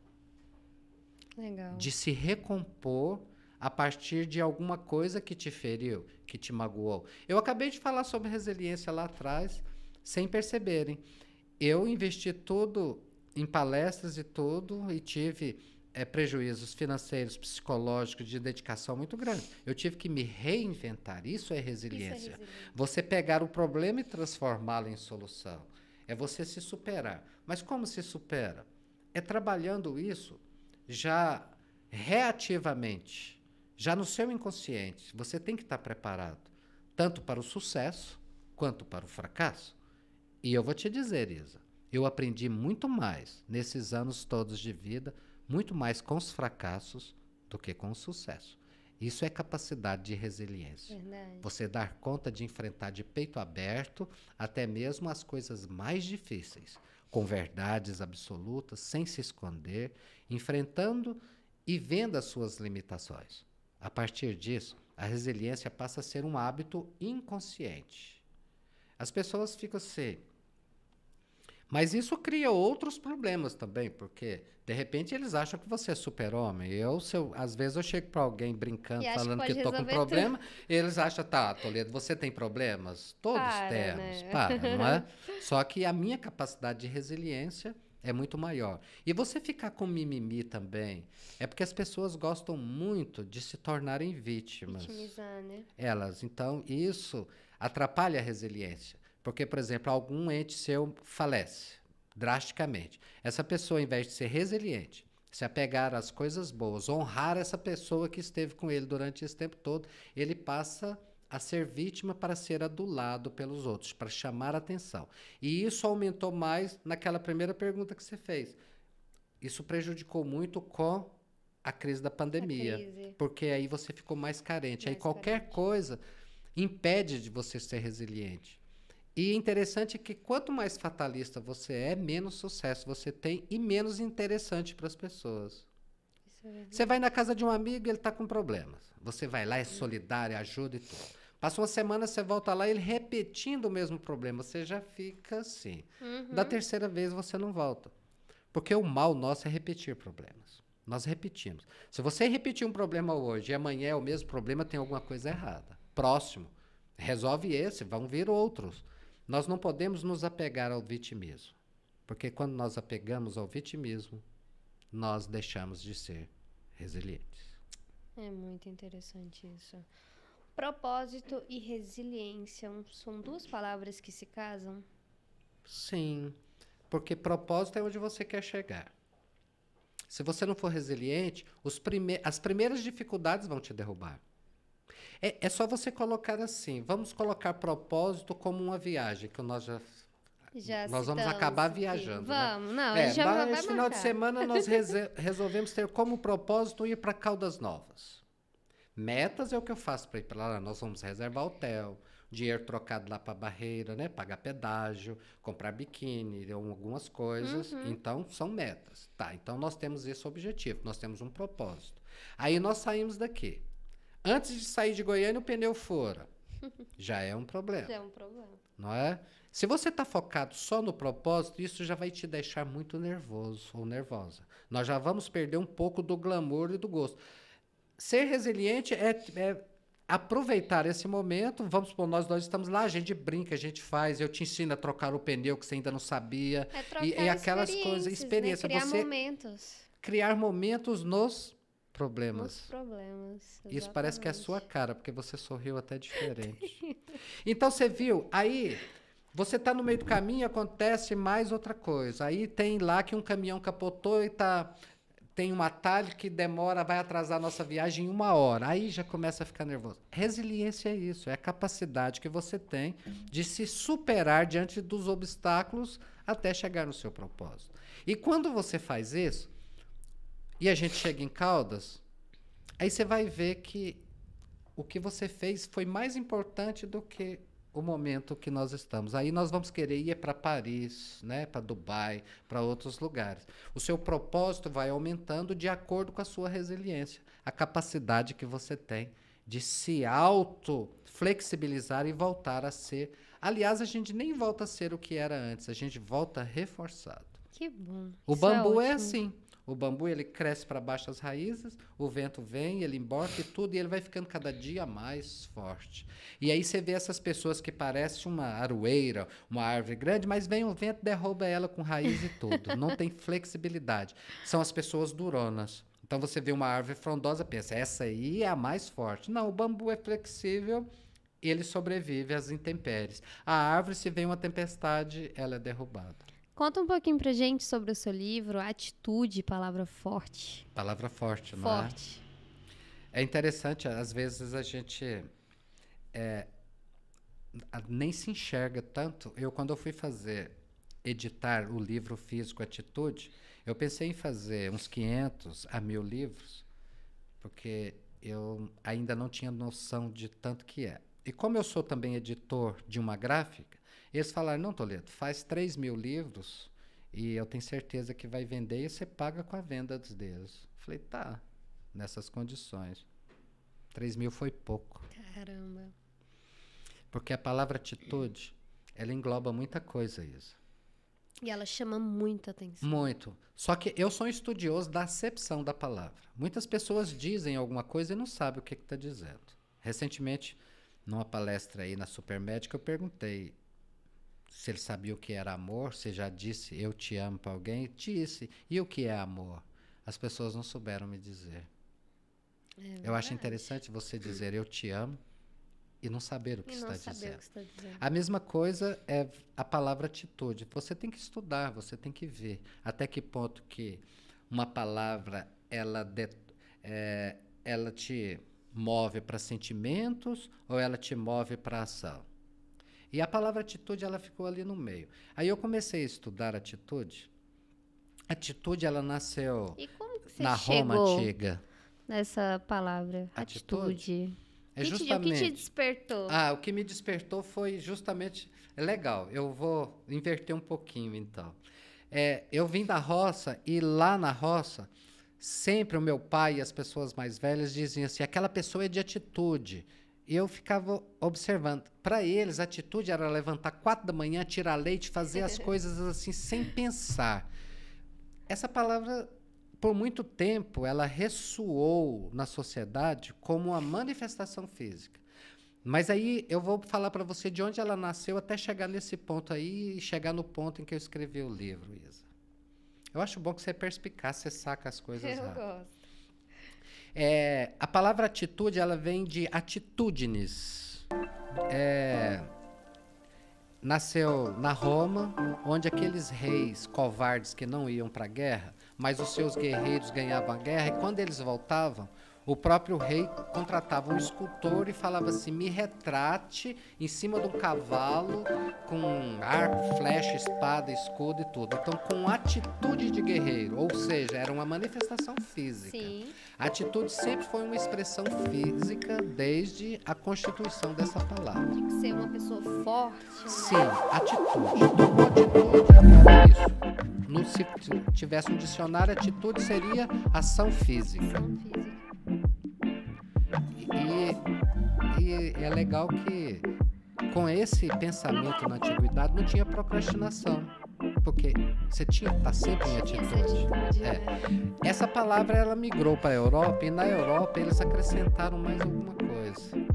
B: Legal.
A: de se recompor a partir de alguma coisa que te feriu, que te magoou. Eu acabei de falar sobre resiliência lá atrás, sem perceberem. Eu investi tudo em palestras e tudo, e tive é, prejuízos financeiros, psicológicos, de dedicação muito grande. Eu tive que me reinventar. Isso é resiliência. Isso é Você pegar o problema e transformá-lo em solução. É você se superar. Mas como se supera? É trabalhando isso já reativamente, já no seu inconsciente. Você tem que estar preparado, tanto para o sucesso quanto para o fracasso. E eu vou te dizer, Isa, eu aprendi muito mais nesses anos todos de vida muito mais com os fracassos do que com o sucesso. Isso é capacidade de resiliência.
B: Verdade.
A: Você dar conta de enfrentar de peito aberto até mesmo as coisas mais difíceis, com verdades absolutas, sem se esconder, enfrentando e vendo as suas limitações. A partir disso, a resiliência passa a ser um hábito inconsciente. As pessoas ficam se Mas isso cria outros problemas também, porque de repente eles acham que você é super-homem. Eu, eu, às vezes eu chego para alguém brincando,
B: E
A: falando
B: que
A: estou com problema, eles acham, tá, Toledo, você tem problemas? Todos
B: Para,
A: temos,
B: né?
A: para, não é? Só que a minha capacidade de resiliência é muito maior. E você ficar com mimimi também, é porque as pessoas gostam muito de se tornarem vítimas
B: Vitimizar, né?
A: elas. Então, isso atrapalha a resiliência. Porque, por exemplo, algum ente seu falece drasticamente. Essa pessoa, ao invés de ser resiliente, se apegar às coisas boas, honrar essa pessoa que esteve com ele durante esse tempo todo, ele passa a ser vítima para ser adulado pelos outros, para chamar atenção. E isso aumentou mais naquela primeira pergunta que você fez. Isso prejudicou muito com a crise da pandemia.
B: crise.
A: Porque aí você ficou mais carente. aí
B: Mais
A: qualquer
B: carente.
A: coisa impede de você ser resiliente. E interessante é que quanto mais fatalista você é, menos sucesso você tem e menos interessante para as pessoas.
B: É.
A: Você vai na casa de um amigo e ele está com problemas. Você vai lá, é solidário, ajuda e tudo. Passa uma semana, você volta lá, ele repetindo o mesmo problema. Você já fica assim.
B: Uhum.
A: Da terceira vez você não volta. Porque o mal nosso é repetir problemas. Nós repetimos. Se você repetir um problema hoje e amanhã é o mesmo problema, tem alguma coisa errada. Próximo. Resolve esse, vão vir outros. Nós não podemos nos apegar ao vitimismo. Porque quando nós apegamos ao vitimismo, nós deixamos de ser resilientes.
B: É muito interessante isso. Propósito e resiliência são duas palavras que se casam.
A: Sim, porque propósito é onde você quer chegar. Se você não for resiliente, prime as primeiras dificuldades vão te derrubar. É, é só você colocar assim. Vamos colocar propósito como uma viagem, que nós já.
B: Já
A: Nós vamos acabar
B: aqui.
A: viajando, né?
B: Vamos, não,
A: é,
B: já
A: mas
B: vai
A: final de semana nós resolvemos ter como propósito ir para Caldas Novas. Metas é o que eu faço para ir para lá. Nós vamos reservar hotel, dinheiro trocado lá para Barreira, né? Pagar pedágio, comprar biquíni, algumas coisas.
B: Uhum.
A: Então, são metas. Tá, então nós temos esse objetivo, nós temos um propósito. Aí nós saímos daqui. Antes de sair de Goiânia, o pneu fora. Já é um problema,
B: É um problema.
A: não é? Se você está focado só no propósito, isso já vai te deixar muito nervoso ou nervosa. Nós já vamos perder um pouco do glamour e do gosto. Ser resiliente é, é aproveitar esse momento. Vamos supor, nós dois estamos lá, a gente brinca, a gente faz. Eu te ensino a trocar o pneu que você ainda não sabia.
B: É trocar
A: E- e aquelas coisas,
B: né?
A: experiência,
B: Criar
A: você-
B: momentos
A: Criar momentos nos
B: nos
A: problemas.
B: problemas.
A: Isso parece que é a sua
B: exatamente.
A: cara, porque você sorriu até diferente. então você viu, aí você está no meio do caminho, acontece mais outra coisa. Aí tem lá que um caminhão capotou e tá tem um atalho que demora, vai atrasar a nossa viagem em uma hora. Aí já começa a ficar nervoso. Resiliência é isso, é a capacidade que você tem de se superar diante dos obstáculos até chegar no seu propósito. E quando você faz isso, e a gente chega em Caldas, aí você vai ver que o que você fez foi mais importante do que o momento que nós estamos. Aí nós vamos querer ir para Paris, né, para Dubai, para outros lugares. O seu propósito vai aumentando de acordo com a sua resiliência, a capacidade que você tem de se auto flexibilizar e voltar a ser. Aliás, a gente nem volta a ser o que era antes, a gente volta reforçado.
B: Que bom.
A: O
B: Isso
A: bambu é,
B: ótimo.
A: assim. O bambu ele cresce para baixo as raízes, o vento vem, ele emborca e tudo, e ele vai ficando cada dia mais forte. E aí você vê essas pessoas que parecem uma aroeira, uma árvore grande, mas vem o vento derruba ela com raiz e tudo. Não tem flexibilidade. São as pessoas duronas. Então você vê uma árvore frondosa, pensa, essa aí é a mais forte. Não, o bambu é flexível, ele sobrevive às intempéries. A árvore, se vem uma tempestade, ela é derrubada.
B: Conta um pouquinho pra gente sobre o seu livro, Atitude, Palavra Forte.
A: Palavra forte, não é?
B: Forte.
A: É interessante, às vezes a gente é, nem se enxerga tanto. Eu, quando eu fui fazer, editar o livro físico Atitude, eu pensei em fazer uns 500 a mil livros, porque eu ainda não tinha noção de tanto que é. E como eu sou também editor de uma gráfica, eles falaram, não, Toledo, faz 3 mil livros e eu tenho certeza que vai vender e você paga com a venda dos deles. Falei, tá, nessas condições. 3 mil foi pouco.
B: Caramba.
A: Porque a palavra atitude, ela engloba muita coisa, Isa.
B: E ela chama muita atenção.
A: Muito. Só que eu sou um estudioso da acepção da palavra. Muitas pessoas dizem alguma coisa e não sabem o que está dizendo. Recentemente, numa palestra aí na Supermédica, eu perguntei se ele sabia o que era amor, se já disse eu te amo para alguém. Disse. E o que é amor? As pessoas não souberam me dizer. É eu acho interessante você dizer eu te amo e não saber o que, está, dizendo. Que dizendo. A mesma coisa é a palavra atitude. Você tem que estudar, você tem que ver até que ponto que uma palavra ela, de, é, ela te move para sentimentos ou ela te move para ação. E a palavra atitude ela ficou ali no meio. Aí eu comecei a estudar atitude. Atitude ela nasceu na Roma antiga.
B: Nessa palavra atitude. atitude.
A: É justamente. O que te despertou? Ah, o que me despertou foi justamente. É legal, eu vou inverter um pouquinho então. É, eu vim da roça e lá na roça, sempre o meu pai e as pessoas mais velhas diziam assim: aquela pessoa é de atitude. E eu ficava observando. Para eles, a atitude era levantar quatro da manhã, tirar leite, fazer as coisas assim, sem pensar. Essa palavra por muito tempo, ela ressoou na sociedade como uma manifestação física. Mas aí eu vou falar para você de onde ela nasceu até chegar nesse ponto aí e chegar no ponto em que eu escrevi o livro, Isa. Eu acho bom que você é perspicaz, você saca as coisas eu rápido. Gosto. É, a palavra atitude, ela vem de atitudes. É, nasceu na Roma, onde aqueles reis covardes que não iam para a guerra, mas os seus guerreiros ganhavam a guerra, e quando eles voltavam, o próprio rei contratava um escultor e falava assim: me retrate em cima de um cavalo com arco, flecha, espada, escudo e tudo. Então, com atitude de guerreiro, ou seja, era uma manifestação física. Sim. A atitude sempre foi uma expressão física desde a constituição dessa palavra.
B: Tem que ser uma pessoa forte. Né?
A: Sim, atitude. Então, atitude era isso. No, se tivesse um dicionário, atitude seria ação física. Ação física. E, e é legal que com esse pensamento na antiguidade não tinha procrastinação. Porque você tinha que estar sempre em atitude. É. Né? Essa palavra ela migrou para a Europa e na Europa eles acrescentaram mais alguma coisa.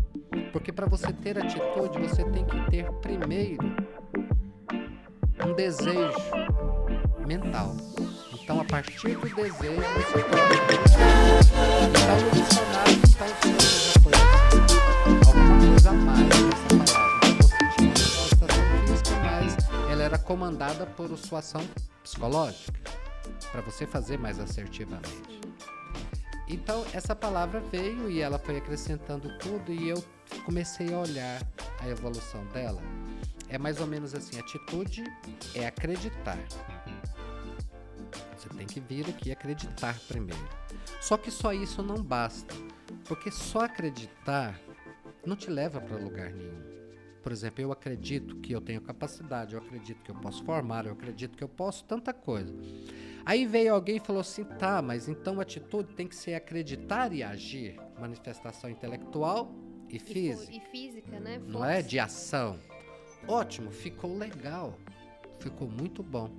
A: Porque para você ter atitude, você tem que ter primeiro um desejo mental. Então, a partir do desejo, você pode. Então, no dicionário comandada por sua ação psicológica, para você fazer mais assertivamente. Então, essa palavra veio e ela foi acrescentando tudo, e eu comecei a olhar a evolução dela. É mais ou menos assim: atitude é acreditar. Você tem que vir aqui acreditar primeiro. Só que só isso não basta, porque só acreditar não te leva para lugar nenhum. Por exemplo, eu acredito que eu tenho capacidade, eu acredito que eu posso formar, eu acredito que eu posso tanta coisa. Aí veio alguém e falou assim: tá, mas então a atitude tem que ser acreditar e agir. Manifestação intelectual e física.
B: E, física, né? Força.
A: Não é? De ação. Ótimo, ficou legal. Ficou muito bom.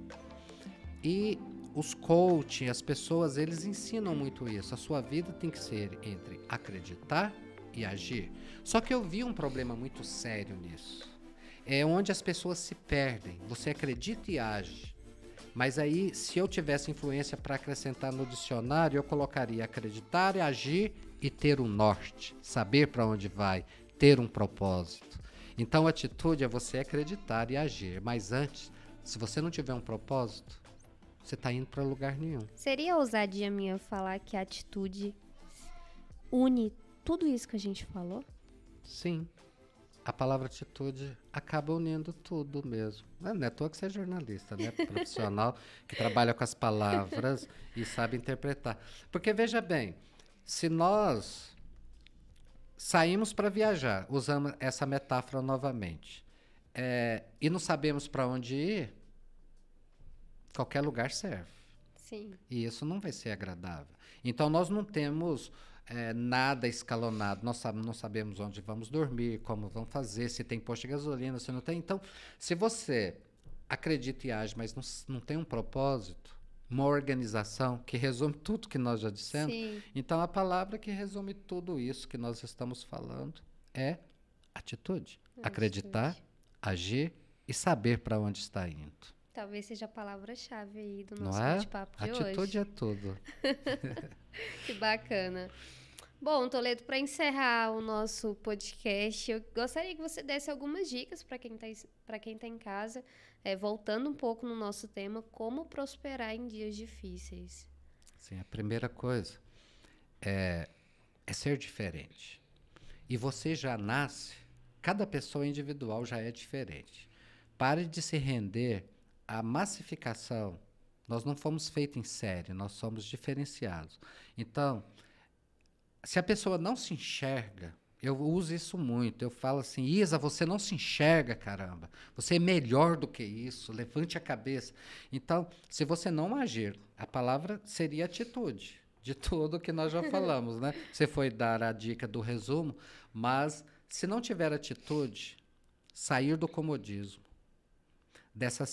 A: E os coaching, as pessoas, eles ensinam muito isso. A sua vida tem que ser entre acreditar e agir. Só que eu vi um problema muito sério nisso. É onde as pessoas se perdem. Você acredita e age. Mas aí, se eu tivesse influência para acrescentar no dicionário, eu colocaria acreditar, agir e ter um norte, saber para onde vai, ter um propósito. Então, atitude é você acreditar e agir. Mas antes, se você não tiver um propósito, você está indo para lugar nenhum.
B: Seria ousadia minha falar que a atitude une tudo isso que a gente falou?
A: Sim. A palavra atitude acaba unindo tudo mesmo. Não é à toa que você é jornalista, né? Profissional que trabalha com as palavras e sabe interpretar. Porque veja bem, se nós saímos para viajar, usamos essa metáfora novamente, é, e não sabemos para onde ir, qualquer lugar serve.
B: Sim.
A: E isso não vai ser agradável. Então nós não temos é, nada escalonado. Nós não sabemos onde vamos dormir, como vamos fazer, se tem posto de gasolina, se não tem. Então, se você acredita e age, mas não, não tem um propósito, uma organização que resume tudo que nós já dissemos. Sim. Então, a palavra que resume tudo isso que nós estamos falando é atitude. É Acreditar, atitude. agir e saber para onde está indo.
B: Talvez seja a palavra-chave aí do nosso é? bate-papo de
A: Atitude
B: hoje.
A: Atitude é tudo.
B: que bacana. Bom, Toledo, para encerrar o nosso podcast, eu gostaria que você desse algumas dicas para quem está tá em casa, é, voltando um pouco no nosso tema, como prosperar em dias difíceis.
A: Sim, a primeira coisa é, é ser diferente. E você já nasce, cada pessoa individual já é diferente. Pare de se render à massificação. Nós não fomos feitos em série, nós somos diferenciados. Então, se a pessoa não se enxerga, eu uso isso muito. Eu falo assim, Isa, você não se enxerga, caramba. Você é melhor do que isso. Levante a cabeça. Então, se você não agir, a palavra seria atitude de tudo que nós já falamos, né? Você foi dar a dica do resumo, mas se não tiver atitude, sair do comodismo. Dessa,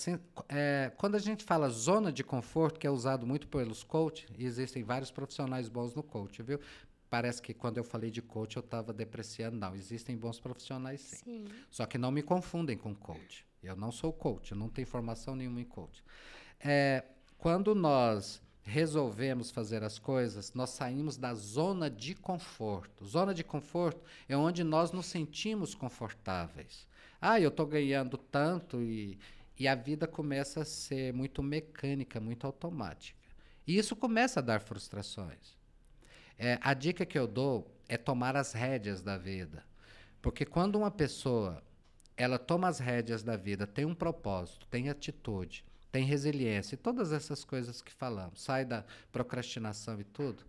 A: é, quando a gente fala zona de conforto, que é usado muito pelos coaches, e existem vários profissionais bons no coach, viu? Parece que quando eu falei de coach eu estava depreciando. Não, existem bons profissionais sim. sim. Só que não me confundem com coach. Eu não sou coach, eu não tenho formação nenhuma em coach. É, quando nós resolvemos fazer as coisas, nós saímos da zona de conforto. Zona de conforto é onde nós nos sentimos confortáveis. Ah, eu estou ganhando tanto e, e a vida começa a ser muito mecânica, muito automática. E isso começa a dar frustrações. É, a dica que eu dou é tomar as rédeas da vida. Porque quando uma pessoa ela toma as rédeas da vida, tem um propósito, tem atitude, tem resiliência e todas essas coisas que falamos, sai da procrastinação e tudo,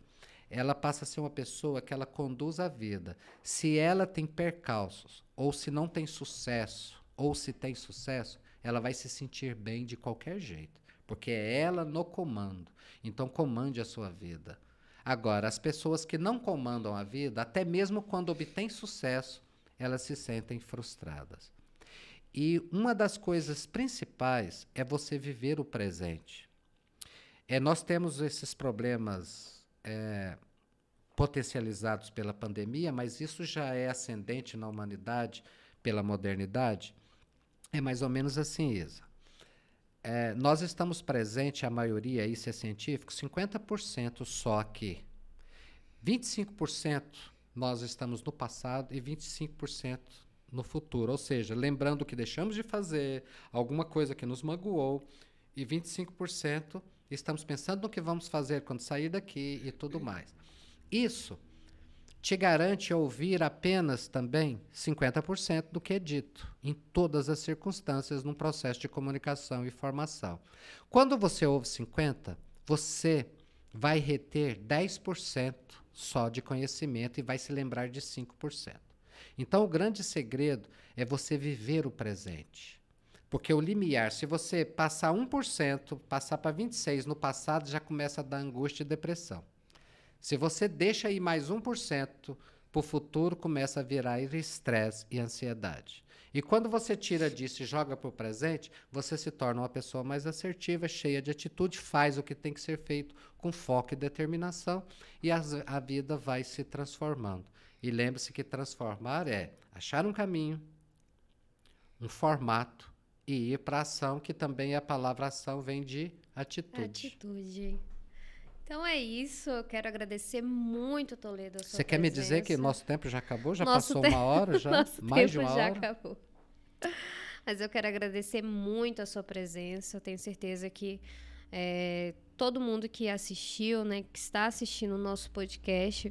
A: ela passa a ser uma pessoa que ela conduz a vida. Se ela tem percalços, ou se não tem sucesso, ou se tem sucesso, ela vai se sentir bem de qualquer jeito, porque é ela no comando. Então comande a sua vida. Agora, as pessoas que não comandam a vida, até mesmo quando obtêm sucesso, elas se sentem frustradas. E uma das coisas principais é você viver o presente. É, nós temos esses problemas é, potencializados pela pandemia, mas isso já é ascendente na humanidade pela modernidade. É mais ou menos assim, Isa. É, nós estamos presentes, a maioria, isso é científico, 50% só aqui. 25% nós estamos no passado e 25% no futuro. Ou seja, lembrando que deixamos de fazer, alguma coisa que nos magoou, e 25% estamos pensando no que vamos fazer quando sair daqui e tudo mais. Isso te garante ouvir apenas também 50% do que é dito, em todas as circunstâncias, num processo de comunicação e formação. Quando você ouve 50%, você vai reter 10% só de conhecimento e vai se lembrar de 5%. Então, o grande segredo é você viver o presente. Porque o limiar, se você passar 1%, passar para 26% no passado, já começa a dar angústia e depressão. Se você deixa aí mais 1% para o futuro, começa a virar estresse e ansiedade. E quando você tira disso e joga para o presente, você se torna uma pessoa mais assertiva, cheia de atitude, faz o que tem que ser feito com foco e determinação, e a, a vida vai se transformando. E lembre-se que transformar é achar um caminho, um formato e ir para ação, que também a palavra ação vem de atitude.
B: Atitude. Então é isso, eu quero agradecer muito, Toledo.
A: Você quer me dizer que nosso tempo já acabou? Já nosso passou uma hora? Já?
B: nosso Mais tempo de uma já hora? acabou. Mas eu quero agradecer muito a sua presença. Eu tenho certeza que é, todo mundo que assistiu, né, que está assistindo o nosso podcast,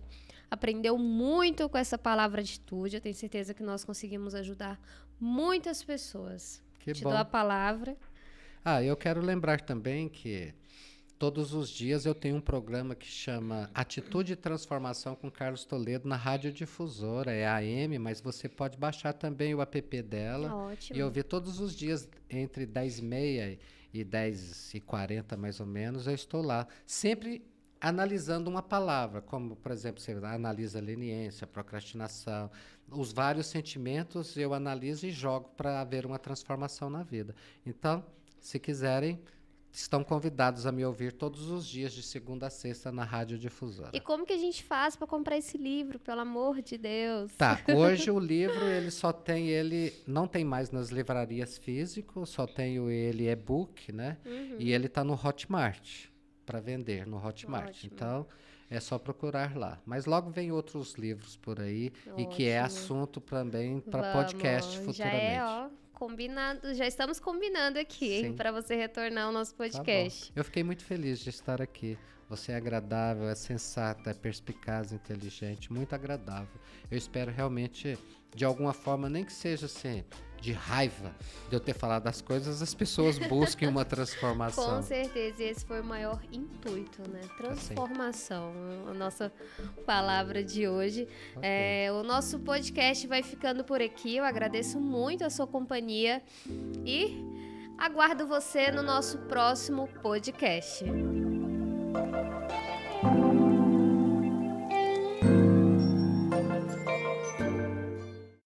B: aprendeu muito com essa palavra atitude. Eu tenho certeza que nós conseguimos ajudar muitas pessoas. Que Te bom. dou a palavra.
A: Ah, eu quero lembrar também que Todos os dias eu tenho um programa que chama Atitude e Transformação com Carlos Toledo na Rádio Difusora, é AM, mas você pode baixar também o app dela.
B: Ótimo.
A: E ouvir todos os dias entre 10 e meia e 10 e 40 mais ou menos, eu estou lá. Sempre analisando uma palavra, como, por exemplo, você analisa a leniência, a procrastinação, os vários sentimentos eu analiso e jogo para haver uma transformação na vida. Então, Se quiserem, estão convidados a me ouvir todos os dias de segunda a sexta na Rádio Difusora.
B: E como que a gente faz para comprar esse livro, pelo amor de Deus?
A: Tá, hoje o livro ele só tem ele, não tem mais nas livrarias físicas, só tenho ele e-book, né? Uhum. E ele está no Hotmart para vender no Hotmart. Ótimo. Então é só procurar lá. Mas logo vem outros livros por aí Ótimo. e que é assunto também para podcast futuramente. Já é, ó,
B: combinado, já estamos combinando aqui para você retornar ao nosso tá podcast.
A: Tá Eu fiquei muito feliz de estar aqui. Você é agradável, é sensata, é perspicaz, inteligente, muito agradável. Eu espero realmente, de alguma forma, nem que seja assim, de raiva de eu ter falado as coisas, as pessoas busquem uma transformação.
B: Com certeza, esse foi o maior intuito, né? Transformação, assim. a nossa palavra de hoje. Okay. É, o nosso podcast vai ficando por aqui. Eu agradeço muito a sua companhia e aguardo você no nosso próximo podcast.